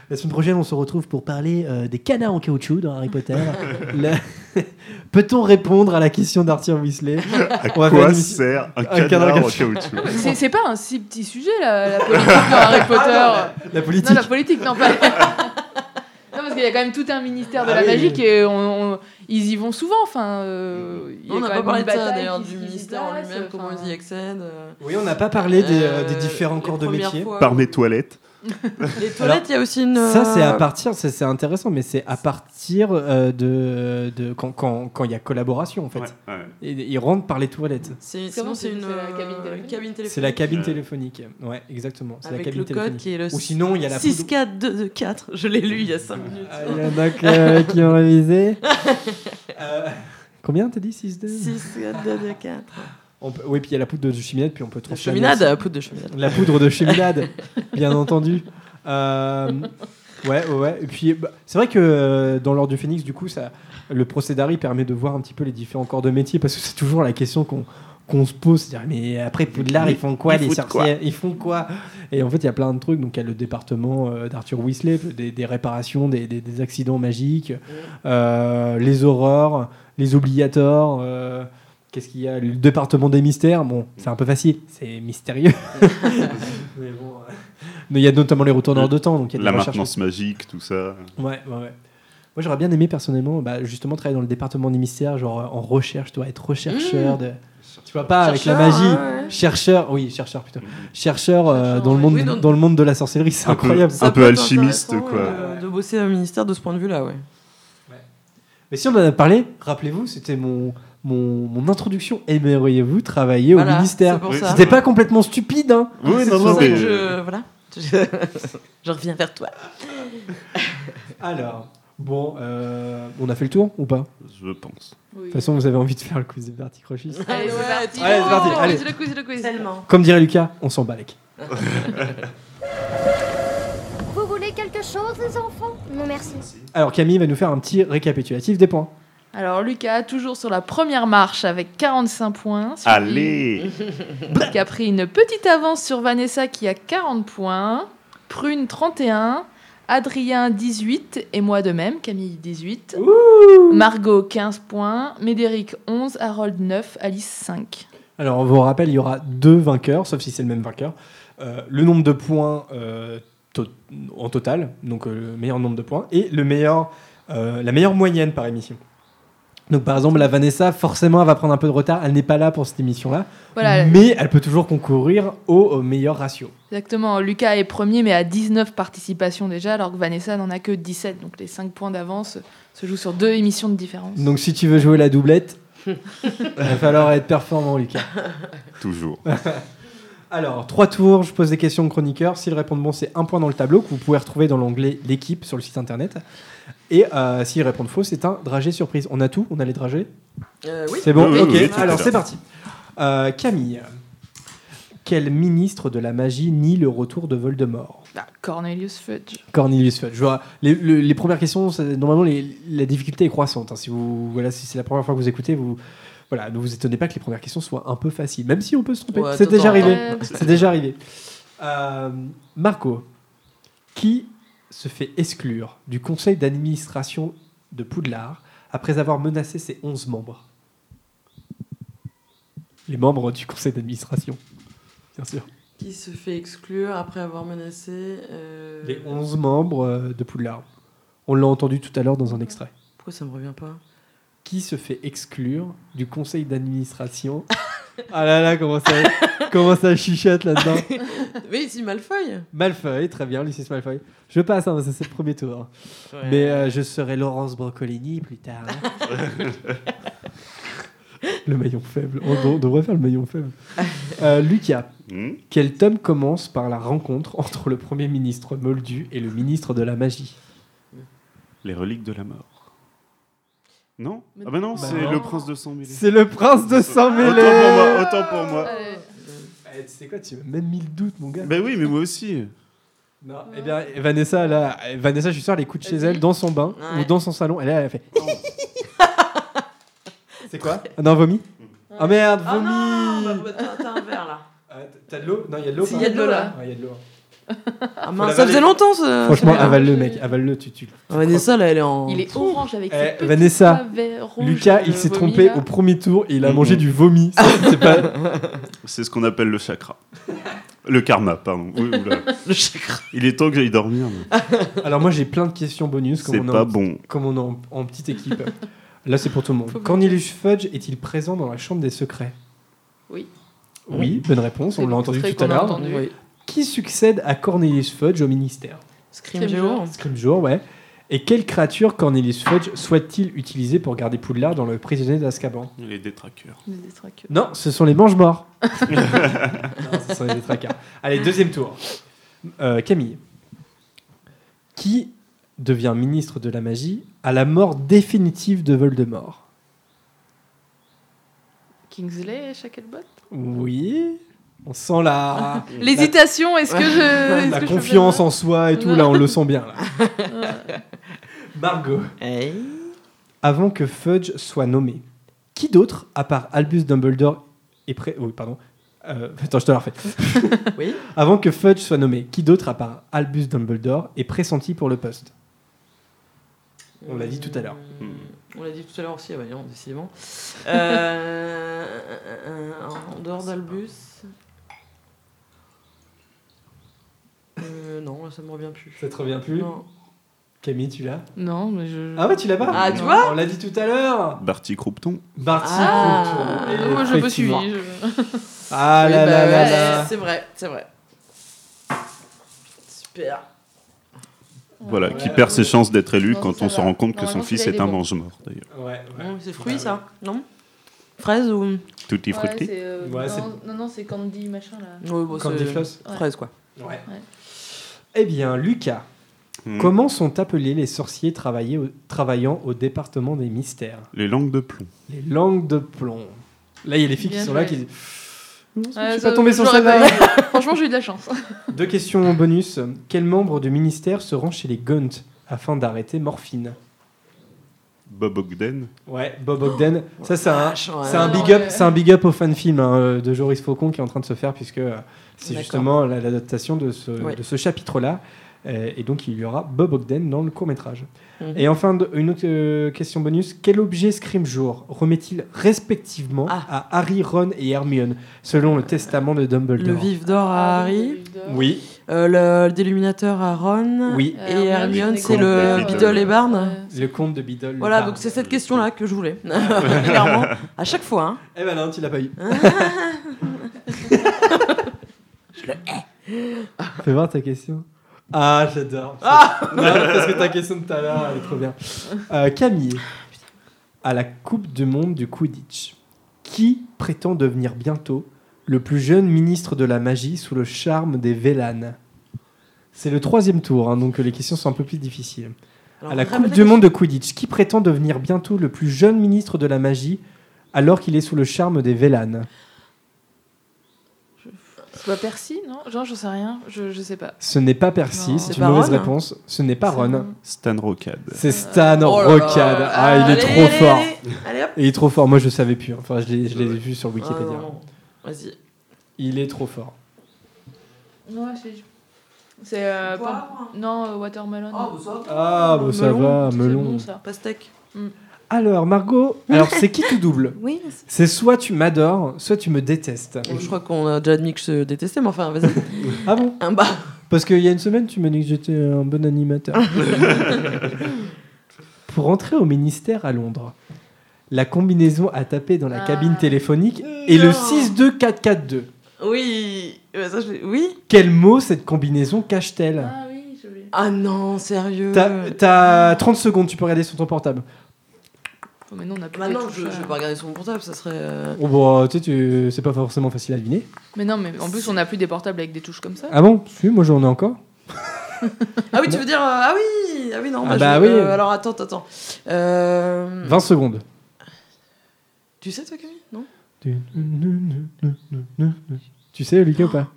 la semaine prochaine on se retrouve pour parler euh, des canards en caoutchouc dans Harry Potter. <laughs> La- <laughs> Peut-on répondre à la question d'Arthur Weasley? À On quoi une sert un canard en caoutchouc C'est c'est pas un si petit sujet, la, la politique dans Harry Potter. La politique. Non, la politique, non, pas. non, parce qu'il y a quand même tout un ministère de Ah la oui, magie oui. et on, on- ils y vont souvent. Enfin, euh, On n'a pas parlé de ça d'ailleurs, du ministère en lui-même, comment ils y accèdent. Oui, on n'a pas parlé des, euh, des Euh, différents corps de métier. fois. Par mes toilettes. <laughs> Les toilettes, il y a aussi une. Ça, c'est à euh, partir, c'est intéressant, mais c'est à partir euh, de, de quand quand- quand il y a collaboration en fait. Ouais, ouais. Et- Ils rentrent par les toilettes. C'est sinon c'est une c'est la euh, cabine téléphonique. C'est la cabine téléphonique. Ouais, exactement. C'est la cabine le code téléphonique. qui est le Ou sinon, il y a la 6 4 2 2 4. Je l'ai lu il y a 5 minutes. Ah, Il y en a que- qui ont révisé. <laughs> Euh, combien t'as dit? 6 2 6 4 2 2 4. On peut, Oui, puis il y a la poudre de cheminade, puis on peut La transformer cheminade, poudre de cheminade. La poudre de cheminade, <laughs> bien entendu. Euh, Ouais, ouais, ouais. Et puis, bah, c'est vrai que euh, dans l'ordre du Phénix, du coup, ça, le procès d'Harry permet de voir un petit peu les différents corps de métier parce que c'est toujours la question qu'on qu'on se pose. C'est-à-dire, mais après, Poudlard, ils font quoi Ils les foutent sorciers Ils font quoi? Et en fait, il y a plein de trucs. Donc, il y a le département euh, d'Arthur Weasley, des, des réparations, des, des- des accidents magiques, euh, les horreurs, les obligators. euh, Qu'est-ce qu'il y a? Le département des mystères? Bon, c'est un peu facile. C'est mystérieux. <laughs> <laughs> mais bon. euh, Mais il y a notamment les retourneurs de temps. Donc il y a des La maintenance magique, tout ça. Ouais, ouais, ouais. Moi, j'aurais bien aimé personnellement, bah, justement, travailler dans le département des mystères, genre euh, en recherche, tu dois être rechercheur de. Tu vois pas avec la magie, ouais, ouais. chercheur, oui, chercheur plutôt, chercheur euh, dans le monde, oui, dans- dans le monde de la sorcellerie, c'est peu- incroyable. un peu alchimiste, quoi. euh, De, bosser au ministère de ce point de vue-là, ouais. Mais si on en a parlé, rappelez-vous, c'était mon, mon, mon introduction. Aimeriez-vous travailler Voilà, au ministère c'est pour ça. C'était pas complètement stupide, hein Oui, C'est non, non, C'est mais- que je, voilà. Je, <laughs> je reviens vers toi. Alors, bon, euh, on a fait le tour ou pas? Je pense. De toute façon, vous avez envie de faire le quiz de Bertie Crochis. Allez, c'est parti. Allez, c'est parti, allez. C'est le quiz, c'est le quiz. Tellement. Comme dirait Lucas, on s'en bat les couilles. <laughs> Vous voulez quelque chose, les enfants? Non, merci. Alors Camille va nous faire un petit récapitulatif des points. Alors Lucas, toujours sur la première marche avec 45 points. suivi- Allez qui a pris une petite avance sur Vanessa qui a 40 points. Prune 31. Adrien 18 et moi de même, Camille 18. Margot 15 points. Médéric 11. Harold 9. Alice 5. Alors on vous rappelle, il y aura deux vainqueurs, sauf si c'est le même vainqueur. Euh, le nombre de points euh, to- en total, donc euh, le meilleur nombre de points, et le meilleur, euh, la meilleure moyenne par émission. Donc par exemple, la Vanessa, forcément, elle va prendre un peu de retard. Elle n'est pas là pour cette émission-là, Voilà. mais elle peut toujours concourir au, au meilleur ratio. Exactement, Lucas est premier mais à 19 participations déjà alors que Vanessa n'en a que 17. Donc les 5 points d'avance se jouent sur deux émissions de différence. Donc si tu veux jouer la doublette, <laughs> il va falloir être performant, Lucas. Toujours. <laughs> Alors, trois tours, je pose des questions aux chroniqueurs. S'ils répondent bon, c'est un point dans le tableau que vous pouvez retrouver dans l'onglet L'équipe sur le site internet. Et euh, s'ils répondent faux, c'est un dragé surprise. On a tout? On a les dragées? Euh, oui. C'est bon? Oui, oui, Ok, oui, tout alors c'est parti. Euh, Camille, quel ministre de la magie nie le retour de Voldemort? Ah, Cornelius Fudge. Cornelius Fudge. Je vois, les, le- les premières questions, c'est- normalement, les- la difficulté est croissante. hein. Si, vous, voilà, si c'est la première fois que vous écoutez, vous, voilà, ne vous étonnez pas que les premières questions soient un peu faciles, même si on peut se tromper. Ouais, c'est déjà arrivé. C'est déjà arrivé. Euh, Marco, qui se fait exclure du conseil d'administration de Poudlard après avoir menacé ses 11 membres? Les membres du conseil d'administration, bien sûr. Qui se fait exclure après avoir menacé. euh, Les 11 membres euh, de Poudlard. On l'a entendu tout à l'heure dans un extrait. Pourquoi ça me revient pas? Qui se fait exclure du conseil d'administration? Ah là là, comment ça, comment ça chuchote là-dedans? <laughs> Oui, si, Malfoy. Malfoy, très bien, Lucius Malfoy. Je passe, hein, c'est le premier tour. Ouais. Mais euh, je serai Laurence Broccolini plus tard. hein. <laughs> le maillon faible. On, on devrait faire le maillon faible. Euh, Lucas, Hmm? quel tome commence par la rencontre entre le Premier ministre Moldu et le ministre de la Magie? Les reliques de la mort. Non Ah bah non, Bah c'est non. le prince de sang mêlé. C'est le prince de sang mêlé Autant pour moi, autant pour moi. Eh, Tu sais quoi, tu m'as même mis le doute, mon gars. Bah oui, mais moi aussi. Non, eh bien, Vanessa, là, Vanessa, je suis sûr, elle écoute chez elle, dans son bain Ouais. ou dans son salon. Elle, est là, elle fait. C'est quoi Ah <laughs> Non, vomi Ah merde, Ah vomi non bah, bah, T'as t'as un verre là. Ah, T'as de l'eau? Non, il y a de l'eau. Si, pas il y a de l'eau, là. Ouais, il y a de l'eau. Ah mince, ça faisait longtemps ce. Franchement, avale-le, mec, avale-le, tu tu. Ah, Vanessa, là, elle est en. Il est orange avec Eh, ses Vanessa, Lucas, il s'est vomi, trompé là. au premier tour et il a Mhm. mangé du vomi. C'est- pas. <laughs> C'est ce qu'on appelle le chakra. Le karma, pardon. Oui. <laughs> Le chakra. Il est temps que j'aille dormir. mais <laughs> Alors, moi, j'ai plein de questions bonus comme C'est on est pas en- bon. comme on est en, en petite équipe. Là, c'est pour tout le monde. Faut. Cornelius Fudge est-il présent dans la chambre des secrets? Oui. Oui, bonne réponse, on l'a entendu tout à l'heure. entendu. Oui. Qui succède à Cornelius Fudge au ministère Scream Scrimgeour. Jour. Scrimgeour, ouais. Et quelle créature Cornelius Fudge souhaite-t-il utiliser pour garder Poudlard dans le prisonnier d'Azkaban? Les détraqueurs. Non, ce sont les mange-morts. <laughs> non, ce sont les détraqueurs. Allez, deuxième tour. Euh, Camille. Qui devient ministre de la magie à la mort définitive de Voldemort? Kingsley et Shacklebot Oui. On sent la. <laughs> L'hésitation, est-ce que je. <laughs> La que confiance en soi et tout, là, on le sent bien. Là. <laughs> Margot. Avant que Fudge soit nommé, qui d'autre, à part Albus Dumbledore, est prêt. Oui, pardon. Euh, attends, je te la refais. Oui. Avant que Fudge soit nommé, qui d'autre, à part Albus Dumbledore, est pressenti pour le poste? On l'a dit tout à l'heure. On l'a dit tout à l'heure aussi, ah bah non, décidément. Euh, euh, en dehors d'Albus. Euh, non, ça me revient plus. Ça te revient plus Non. Camille, tu l'as Non, mais je. Ah ouais, tu l'as pas Ah, tu vois On l'a dit tout à l'heure Barty Croupton. Barty Ah. Croupton. Moi, je me suis. Je- <laughs> Ah là bah là ouais, là là. C'est vrai, c'est vrai. Super. Voilà, Ouais. qui perd ses chances d'être élu Non, quand on se rend compte que son fils est un bon. mange-mort, d'ailleurs. Ouais, ouais. Mmh, c'est fruit ça, non Fraise ou Tutti Ouais, frutti. c'est, euh, Ouais, non, non, non, c'est Candy machin là. Ouais, bon, Candy Floss Fraise quoi. Ouais. Eh bien, Lucas, Hmm. comment sont appelés les sorciers au- travaillant au département des mystères Les langues de plomb. Les langues de plomb. Là, il y a les filles Bien qui sont là qui disent. Je Ouais, suis ça, pas tombé sur celle-là. <laughs> Franchement, j'ai eu de la chance. Deux questions bonus. Quel membre du ministère se rend chez les Gunt afin d'arrêter Morphine? Bob Ogden. Ouais, Bob Ogden. Ça, c'est un, ouais. big up, c'est un big up au fan film hein, de Joris Faucon qui est en train de se faire puisque euh, c'est justement la- l'adaptation de ce, Ouais. de ce chapitre-là. Euh, et donc il y aura Bob Ogden dans le court métrage. Mhm. Et enfin une autre euh, question bonus quel objet Scrimgeour remet-il respectivement Ah. à Harry, Ron et Hermione selon le testament de Dumbledore Le vif d'or à Ah, Harry, Oui, euh, le, déluminateur à Ron, oui. Euh, et Hermione, c'est le Biddle et Barn. Le comte de Biddle. Voilà, Barn. donc c'est cette question-là que je voulais. <laughs> <laughs> Clairement, à chaque fois. hein. Eh ben non, tu l'as pas eu. <laughs> Fais voir ta question. Ah, j'adore. <laughs> Non, parce que ta question de tout à l'heure, elle est trop bien. Euh, Camille, à la Coupe du Monde du Quidditch, qui prétend devenir bientôt le plus jeune ministre de la magie sous le charme des Vélanes? C'est le troisième tour, hein, donc les questions sont un peu plus difficiles. Alors, à la Coupe du Monde de Quidditch, qui prétend devenir bientôt le plus jeune ministre de la magie alors qu'il est sous le charme des Vélanes? C'est pas Percy, non Genre, j'en sais rien. Je, je sais pas. Ce n'est pas Percy, Non. c'est C'est une pas mauvaise Ron réponse. Ce n'est pas C'est Ron. Ron. Stan Rocade. C'est Stan Oh là là. Rocade. Ah, il est Allez, trop allez, fort. allez, allez, hop. Il est trop fort. Moi, je savais plus. Enfin, je l'ai je l'ai vu sur Ah, Wikipédia. non, non. Vas-y. Il est trop fort. Ouais, c'est. C'est. euh, pom- Non, euh, Watermelon. Oh, bah ça. Ah, ça Melon, va, C'est melon. bon, ça. Pastèque. Alors, Margot, <laughs> alors c'est qui tout double Oui, C'est soit tu m'adores, soit tu me détestes. Bon, je crois qu'on a déjà admis que je détestais, mais enfin, vas-y. <laughs> Ah bon Un bas. Parce qu'il y a une semaine, tu m'as dit que j'étais un bon animateur. <laughs> Pour entrer au ministère à Londres, la combinaison à taper dans la Ah. cabine téléphonique est le Non. 62442. Oui. Ouais, ça, je- Oui. Quel mot cette combinaison cache-t-elle? Ah oui, je. Ah non, sérieux. T'as t'as 30 secondes, tu peux regarder sur ton portable. Mais non, on a plus Bah non, touches, je, euh. je vais pas regarder sur mon portable, ça serait. euh, Oh, bah, tu sais, tu- c'est pas forcément facile à deviner. Mais non, mais en plus, on a plus des portables avec des touches comme ça. Ah bon? Si, moi j'en ai encore. Ah oui, tu veux dire. euh, ah oui Ah oui, non. Ah bah, bah je- oui. euh, alors attends, attends, attends. Euh, 20 secondes. Tu sais, toi, Camille? Non? Tu sais, Lucas ou pas?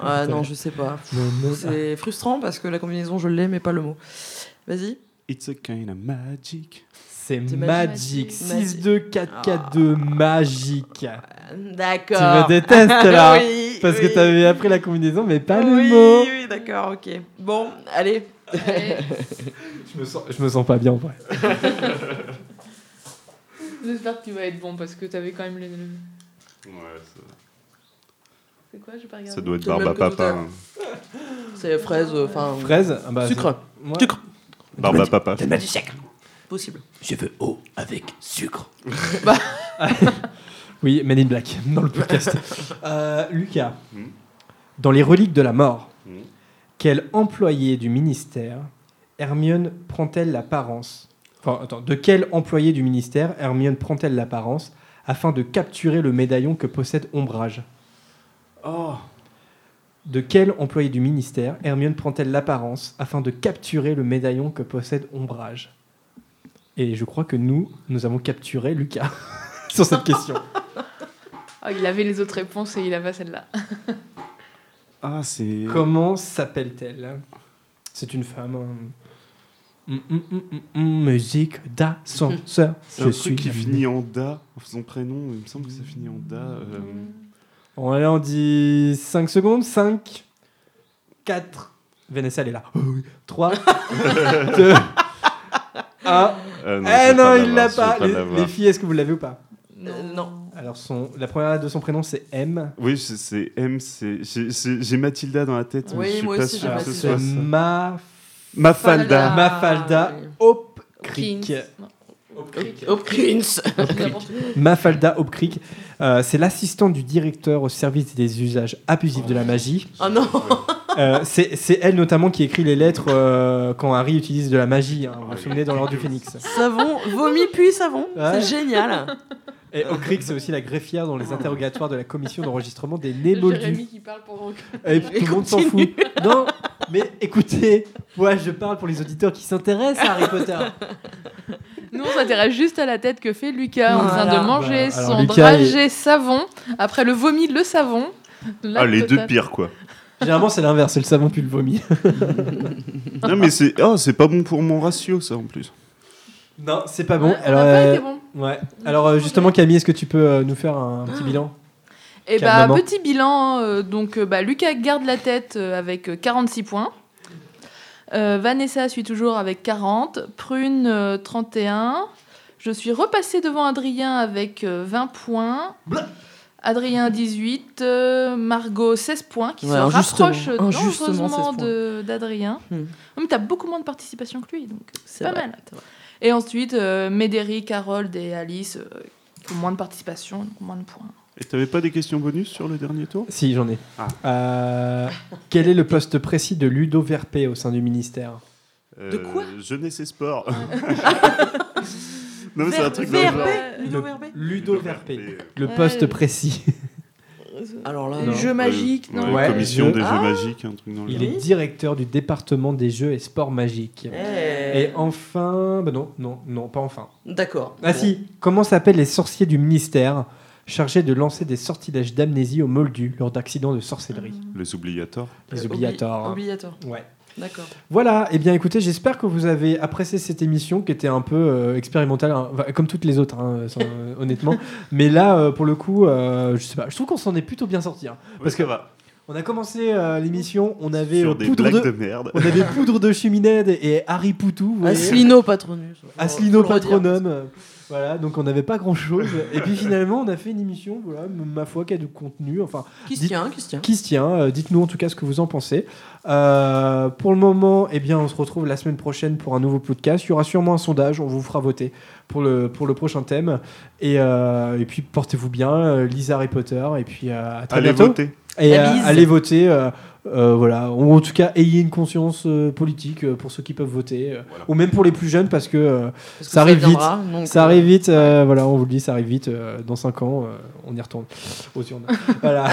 Ah non, je sais pas. C'est frustrant parce que la combinaison, je l'ai, mais pas le mot. Vas-y. It's a kind of magic. C'est magique. magique. 6, 2, 4, 4, 2, magique. D'accord. Tu me détestes là <laughs> Oui, Parce oui. que t'avais appris la combinaison, mais pas le oui, mot. Oui, d'accord, ok. Bon, allez. Allez. <laughs> Je me, sens, je me sens pas bien en vrai. <laughs> J'espère que tu vas être bon parce que t'avais quand même les. Ouais, C'est quoi J'ai pas regardé. ça doit être Barbe à Papa. hein. C'est fraise, euh, enfin. Fraise ah bah, Sucre. c'est- ouais. Sucre. Barbe à Papa. Donne-moi du sucre. Possible. Je veux eau avec sucre. <laughs> Oui, Men in Black, dans le podcast. <laughs> Euh, Lucas, Hmm. dans Les Reliques de la Mort, Hmm. quel employé du ministère Hermione prend-elle l'apparence Enfin, attends, de quel employé du ministère Hermione prend-elle l'apparence afin de capturer le médaillon que possède Ombrage Oh De quel employé du ministère Hermione prend-elle l'apparence afin de capturer le médaillon que possède Ombrage Et je crois que nous, nous avons capturé Lucas <laughs> sur cette question. <laughs> Ah, il avait les autres réponses et il a pas celle-là. <laughs> Ah, c'est. Comment s'appelle-t-elle? C'est une femme. hein. Hum, hum, hum, hum, hum, musique d'ascenseur. C'est Je un suis truc qui la- finit en da. Son prénom, il me semble que ça finit en da. euh, Bon, allez, on dit 5 secondes. 5, 4. Vanessa, elle est là. 3, 2, 1. Euh, non, eh vais non, pas il l'a pas. Les, filles, est-ce que vous l'avez ou pas Euh, non. Alors, son, la première lettre de son prénom, c'est M. Oui, c'est M. c'est- J'ai Mathilda dans la tête, mais Oui, je suis moi pas aussi, j'ai sûr que ce soit ça. Ma... Mafalda. Mafalda Opkrik. Hopkins. Mafalda Opkrik. Euh, c'est l'assistante du directeur au service des usages abusifs de la magie. Ah non Euh, c'est c'est elle notamment qui écrit les lettres euh, quand Harry utilise de la magie. hein. vous vous souvenez dans l'ordre du Phénix. Savon, vomi puis savon. Ouais. C'est génial. Et Opkrik, c'est aussi la greffière dans les interrogatoires de la commission d'enregistrement des nés moldus. Jérémy qui parle pendant que. Et tout le monde s'en fout. Non, mais écoutez, moi je parle pour les auditeurs qui s'intéressent à Harry Potter. Nous, on s'intéresse juste à la tête que fait Lucas en train de manger Bah, son dragé savon. Après le vomi, le savon. Ah, les deux pires, quoi. Généralement, c'est l'inverse, c'est le savon puis le vomi. non, mais c'est oh, c'est pas bon pour mon ratio, ça, en plus. Non, c'est pas bon. Ouais, Alors, pas euh, été bon. ouais. Alors euh, justement, Camille, est-ce que tu peux euh, nous faire un petit bilan Et bah, petit bilan, euh, donc bah, Lucas garde la tête avec euh, 46 points. Euh, Vanessa suit toujours avec 40. Prune, euh, 31. Je suis repassée devant Adrien avec euh, 20 points. Adrien, 18. euh, Margot, 16 points, qui Ouais, se injustement. rapproche Injustement, 16 dangereusement d'Adrien. Hmm. Non, mais t'as beaucoup moins de participation que lui, donc c'est C'est pas vrai, mal. Et ensuite, euh, Médéric, Harold et Alice, euh, qui ont moins de participation, donc moins de points. Et t'avais pas des questions bonus sur le dernier tour? Si, j'en ai. Ah. Euh, quel est le poste précis de Ludo Verpé au sein du ministère? Euh, De quoi? Jeunesse et sport. <laughs> non, mais c'est un truc dans le VRP, genre. Ludo VRP Ludo Verpé. euh, Le Ouais. poste précis. Alors là, Les Non. jeux magiques, ouais, non Ouais, commission des jeux Ah. magiques, un truc dans le Il genre. est directeur du département des jeux et sports magiques. Eh. Et enfin, bah non, non, non, pas enfin. D'accord. Ah Bon. si, comment s'appellent les sorciers du ministère chargés de lancer des sortilèges d'amnésie aux moldus lors d'accidents de sorcellerie? Les obligatoires. Les Euh, obli- obligatoires. hein. Obligatoire. Ouais. D'accord. Voilà, et bien écoutez, j'espère que vous avez apprécié cette émission qui était un peu euh, expérimentale, hein, comme toutes les autres, hein, sans- euh, <laughs> honnêtement. Mais là, euh, pour le coup, euh, je sais pas, je trouve qu'on s'en est plutôt bien sorti. hein. parce que va. on a commencé euh, l'émission, on avait Sur des poudre de, de merde. on avait <laughs> poudre de cheminade et Harry Poutou. Asselineau Patronus. Patronum. Voilà, donc on n'avait pas grand chose. et puis finalement, on a fait une émission, voilà, ma foi, qui a du contenu. Enfin, Qui se tient, qui se tient. qui se tient. Euh, Dites-nous en tout cas ce que vous en pensez. Euh, pour le moment, eh bien, on se retrouve la semaine prochaine pour un nouveau podcast. Il y aura sûrement un sondage, on vous fera voter pour le, pour le prochain thème. Et, euh, et puis portez-vous bien, euh, lisez Harry Potter. Et puis euh, à très Allez bientôt. voter. Et allez voter. Euh, voilà. Ou en tout cas, ayez une conscience euh, politique euh, pour ceux qui peuvent voter. euh, Ou même pour les plus jeunes parce que, euh, Parce que ça ça arrive vite. viendra, ça euh, arrive vite. euh, voilà, on vous le dit, ça arrive vite. euh, dans 5 ans, euh, on y retourne aux urnes. <laughs> voilà.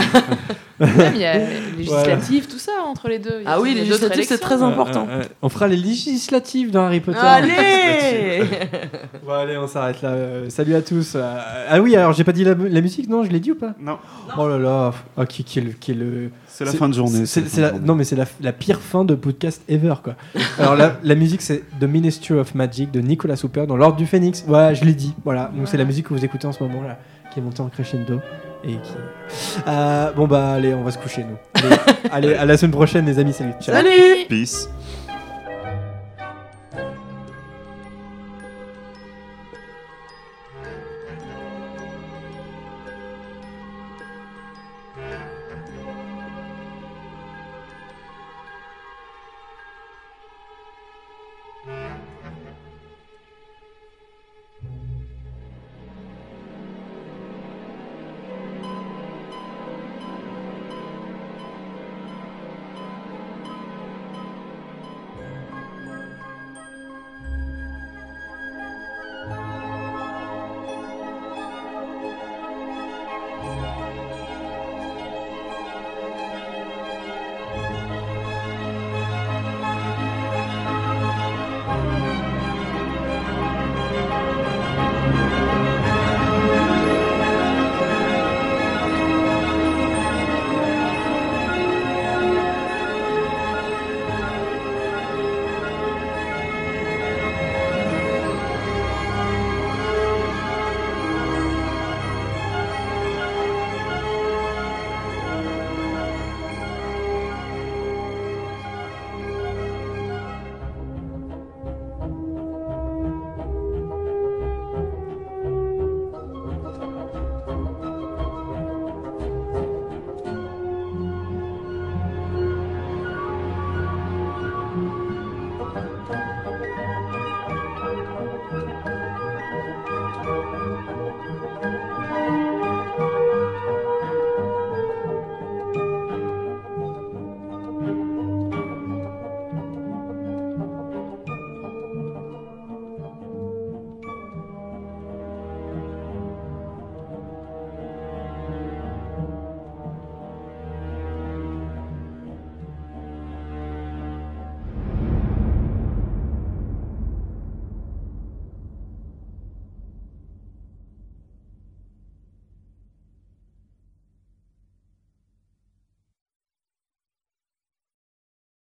Même, il y a les <laughs> législatives, tout ça entre les deux. Ah oui, les législatives, c'est très important. Euh, euh, on fera les législatives dans Harry Potter. Allez <laughs> Bon, allez, on s'arrête là. Euh, salut à tous. Euh, ah oui, alors j'ai pas dit la, la musique, non Je l'ai dit ou pas? Non. Oh là là. Ah, qui, qui est le- qui est le- C'est la fin de journée, c'est- c'est la c'est fin de la- journée. non, mais c'est la, la pire fin de podcast ever, quoi. alors la, la musique, c'est The Ministry of Magic de Nicolas Hooper dans l'ordre du Phénix. Voilà, je l'ai dit. Voilà. Donc c'est la musique que vous écoutez en ce moment là, qui est montée en crescendo et qui. Euh, bon bah allez, on va se coucher nous. Allez, <laughs> allez, à la semaine prochaine, les amis. Salut. Ciao. Salut Peace.